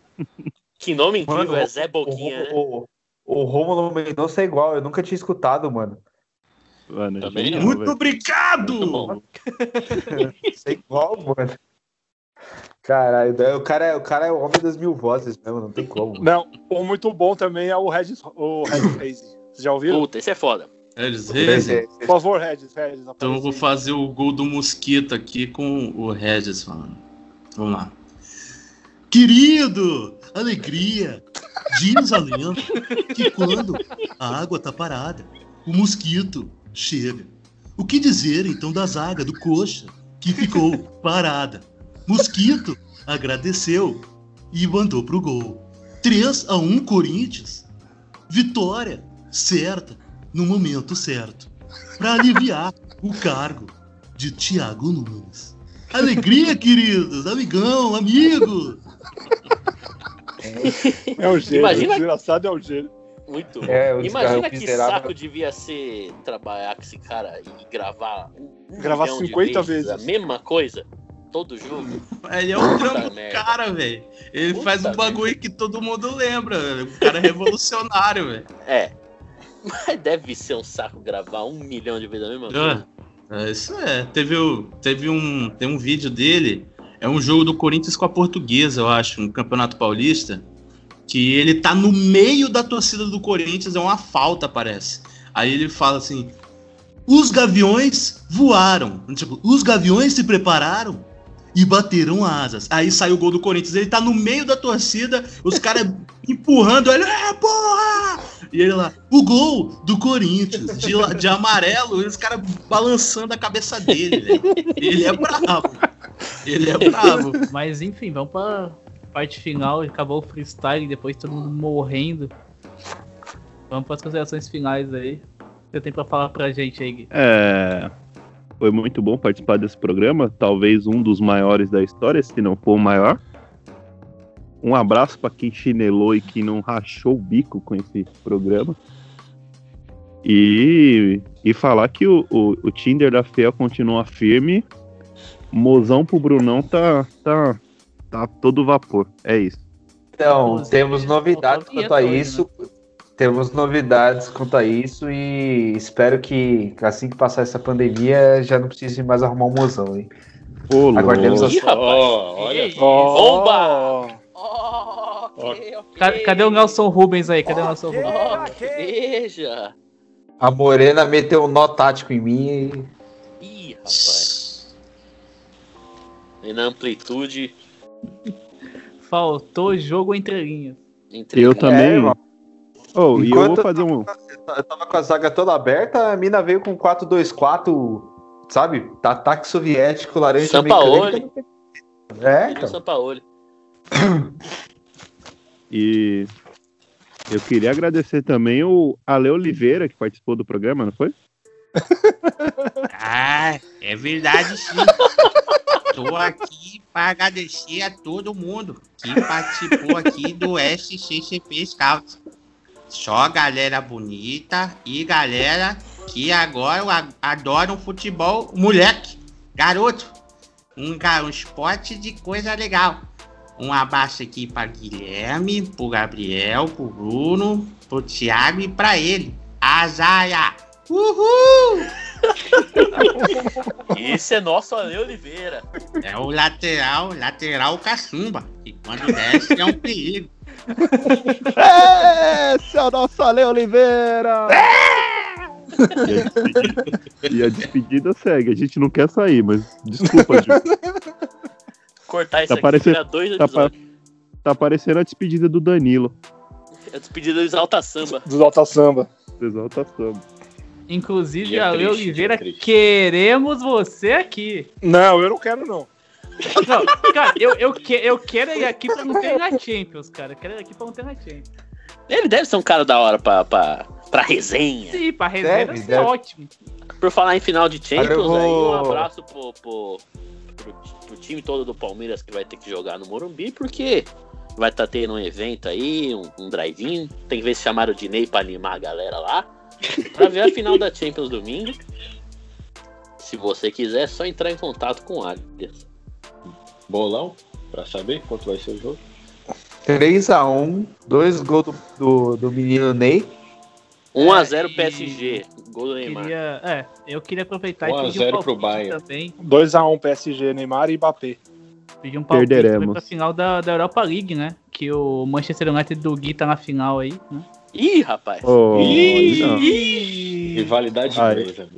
Que nome incrível, Mano, é Zé Boquinha, né? O, o Romulo Mendonça é igual, eu nunca tinha escutado, mano. Mano, Também não. Muito velho. obrigado! Isso é igual, mano. Caralho, o cara, é, o cara é o homem das mil vozes mesmo, não tem como. Não, um muito bom também é o Regis, o Regis Reis. Vocês já ouviram? Puta, esse é foda. Eles Esse- Por favor, Regis, Regis. Então eu vou fazer o gol do Mosquito aqui com o Regis falando. Vamos lá. Querido, alegria. Diz a lenda que quando a água tá parada, o mosquito chega. O que dizer então da zaga do coxa que ficou parada? Mosquito agradeceu e mandou pro gol. 3 a 1 Corinthians. Vitória certa no momento certo para aliviar o cargo de Thiago Nunes. Alegria, queridos, amigão, amigo. É o gênio, Imagina- o desgraçado é o gênio. Muito bom. É, o Imagina que miserável- saco devia ser trabalhar com esse cara e gravar um Gravar milhão de 50 vezes a vezes. mesma coisa, todo jogo. Ele é Puta trampo do merda. cara, velho. Ele Puta faz um bagulho que todo mundo lembra. O cara é revolucionário, velho. É. Mas deve ser um saco gravar um milhão de vezes a mesma coisa. É, isso é. Teve, o- teve um, tem um vídeo dele. É um jogo do Corinthians com a Portuguesa, eu acho, um campeonato paulista. Que ele tá no meio da torcida do Corinthians, é uma falta, parece. Aí ele fala assim: os gaviões voaram. Tipo, os gaviões se prepararam e bateram asas. Aí sai o gol do Corinthians. Ele tá no meio da torcida, os caras empurrando ele, é, porra! E ele lá, o gol do Corinthians, de, de amarelo, e os caras balançando a cabeça dele. Ele é bravo. Ele é bravo. Mas enfim, vamos pra parte final. Acabou o freestyle, depois todo mundo morrendo. Vamos para as considerações finais aí. Você tem pra falar pra gente aí, Gui? É, foi muito bom participar desse programa, talvez um dos maiores da história, se não for o maior. Um abraço para quem chinelou e que não rachou o bico com esse programa. E, e falar que o, o, o Tinder da Fea continua firme. Mozão pro Brunão tá, tá, tá todo vapor. É isso. Então, temos novidades a quanto a isso. Temos novidades quanto a isso e espero que assim que passar essa pandemia já não precise mais arrumar um mozão, hein? Ô, Aguardemos as... rapaz. Ó, olha. Bomba! Oh, ok, ok. Ca- Cadê o Nelson Rubens aí? Cadê o Nelson Rubens? Oh, veja! A Morena meteu um nó tático em mim e Ih, rapaz. E na amplitude. Faltou jogo entre linhas. Entre Eu linhas. também. irmão. Oh, e eu vou fazer um. eu tava com a zaga toda aberta, a mina veio com 4-2-4, sabe? Ataque soviético, laranja Sampaoli. É, Ele e o então. Sampaoli. E eu queria agradecer também o Ale Oliveira, que participou do programa, não foi? Ah, é verdade sim. Tô aqui para agradecer a todo mundo que participou aqui do SCCP Scout. Só galera bonita e galera que agora a- adoram futebol moleque, garoto. Um, um esporte de coisa legal. Um abraço aqui para Guilherme, pro Gabriel, pro Bruno, pro Thiago e para ele. Azaia! Uhul! Esse é nosso Ale Oliveira. É o lateral, lateral caçumba. E quando desce é um perigo. Esse é o nosso Ale Oliveira! E a, despedida, e a despedida segue. A gente não quer sair, mas desculpa, Ju. Cortar isso Tá aqui parecendo, dois tá, pa- tá parecendo a despedida do Danilo. É a despedida do Exalta Samba. Dos Alta Samba. Exalta samba. Inclusive, Dia Ale Oliveira, triste. queremos você aqui. Não, eu não quero, não. Não, cara, eu, eu, que, eu quero ele aqui pra não ter na Champions, cara. Eu quero ele aqui pra não ter na Champions. Ele deve ser um cara da hora pra, pra, pra resenha. Sim, pra resenha Deve, deve ser ótimo. Por falar em final de Champions, vou- aí um abraço pro, pro, pro, pro time todo do Palmeiras que vai ter que jogar no Morumbi, porque vai estar tendo um evento aí, um, um drive-in. Tem que ver se chamaram o Dinei pra animar a galera lá. Pra ver a final da Champions domingo. Se você quiser, é só entrar em contato com o Adidas. Bolão, pra saber quanto vai ser o jogo. 3x1, dois gols do, do, do menino Ney. 1x0 PSG, gol do Neymar. Queria, é, eu queria aproveitar 1 a pedir 0 um pro palpite Bayern. também. 2x1 PSG, Neymar e Mbappé. Pedir um palpite Perderemos. também pra final da, da Europa League, né? Que o Manchester United do Gui tá na final aí, né? Ih, rapaz! Oh, Ih, não. Rivalidade Aí. inglesa?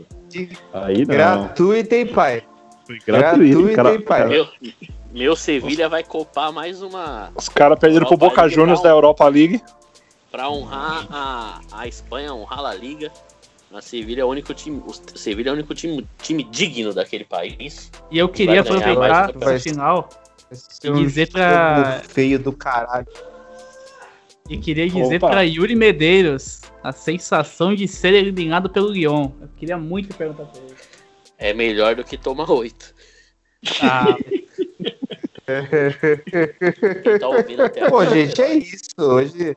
Aí não. Gratuito, hein, pai? Foi gratuito, cara. hein, pai? Meu, meu Sevilha vai copar mais uma. Os caras perderam pro Boca League Juniors da Europa League. Pra honrar a, a Espanha, honrar a Liga. A Sevilha é o único time. O Sevilha é o único time, time digno daquele país. E eu queria um aproveitar essa final e dizer pra. feio do caralho. E queria dizer Opa. pra Yuri Medeiros a sensação de ser eliminado pelo Lyon. Eu queria muito perguntar pra ele. É melhor do que tomar oito. Ah, Tá ouvindo até Pô, agora. gente, é isso. Hoje.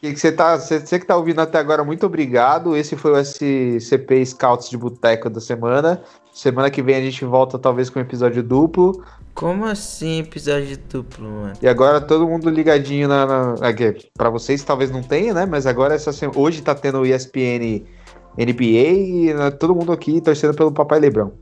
que Você, tá, você, você que tá ouvindo até agora, muito obrigado. Esse foi o SCP Scouts de Boteco da semana. Semana que vem a gente volta, talvez, com um episódio duplo. Como assim episódio duplo, mano? E agora todo mundo ligadinho na. na aqui, pra vocês talvez não tenha, né? Mas agora essa semana. Hoje tá tendo o ESPN NBA e né, todo mundo aqui torcendo pelo Papai Lebrão.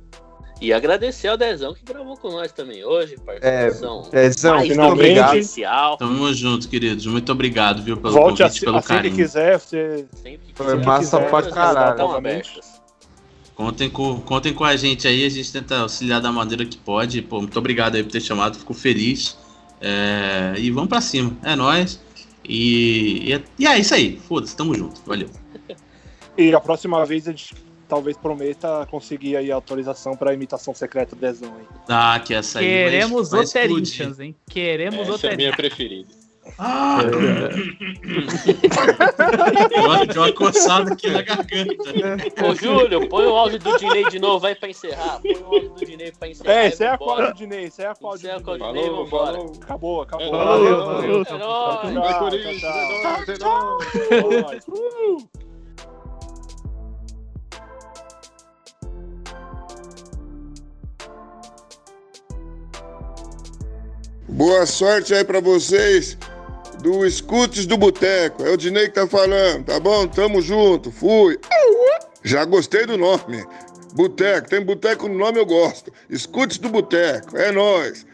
E agradecer ao Dezão que gravou com nós também hoje. É, Participação Dezão, mais finalmente. do que obrigado. especial. Tamo junto, queridos. Muito obrigado, viu, pelo Volte convite, assim, pelo assim que carinho. quiser. Você... Foi massa pra caralho. Novamente. Contem com, contem com a gente aí, a gente tenta auxiliar da maneira que pode. Pô, muito obrigado aí por ter chamado, fico feliz. É, e vamos pra cima, é nóis. E, e, é, e é isso aí, foda-se, tamo junto, valeu. E a próxima vez a gente talvez prometa conseguir aí a autorização pra imitação secreta do Dezão aí. Ah, que essa aí vai- queremos vai o. Corinthians, hein? Queremos o Essa é a minha preferida. Ah! Uma- deu uma coçada aqui na garganta. Ô, Júlio, põe o áudio do Dinei de novo, vai pra encerrar. Põe o áudio do Dinei pra encerrar. É, isso é a qual do Dinei, isso é a qual do Dinei. E vambora. Acabou, acabou. Valeu, Valeu. É. Tchau, tchau, é é É! Boa sorte aí pra vocês do Escutes do Boteco. É o Dinei que tá falando, tá bom? Tamo junto, fui. Já gostei do nome. Boteco, tem boteco no nome, eu gosto. Escutes do Boteco, é nóis.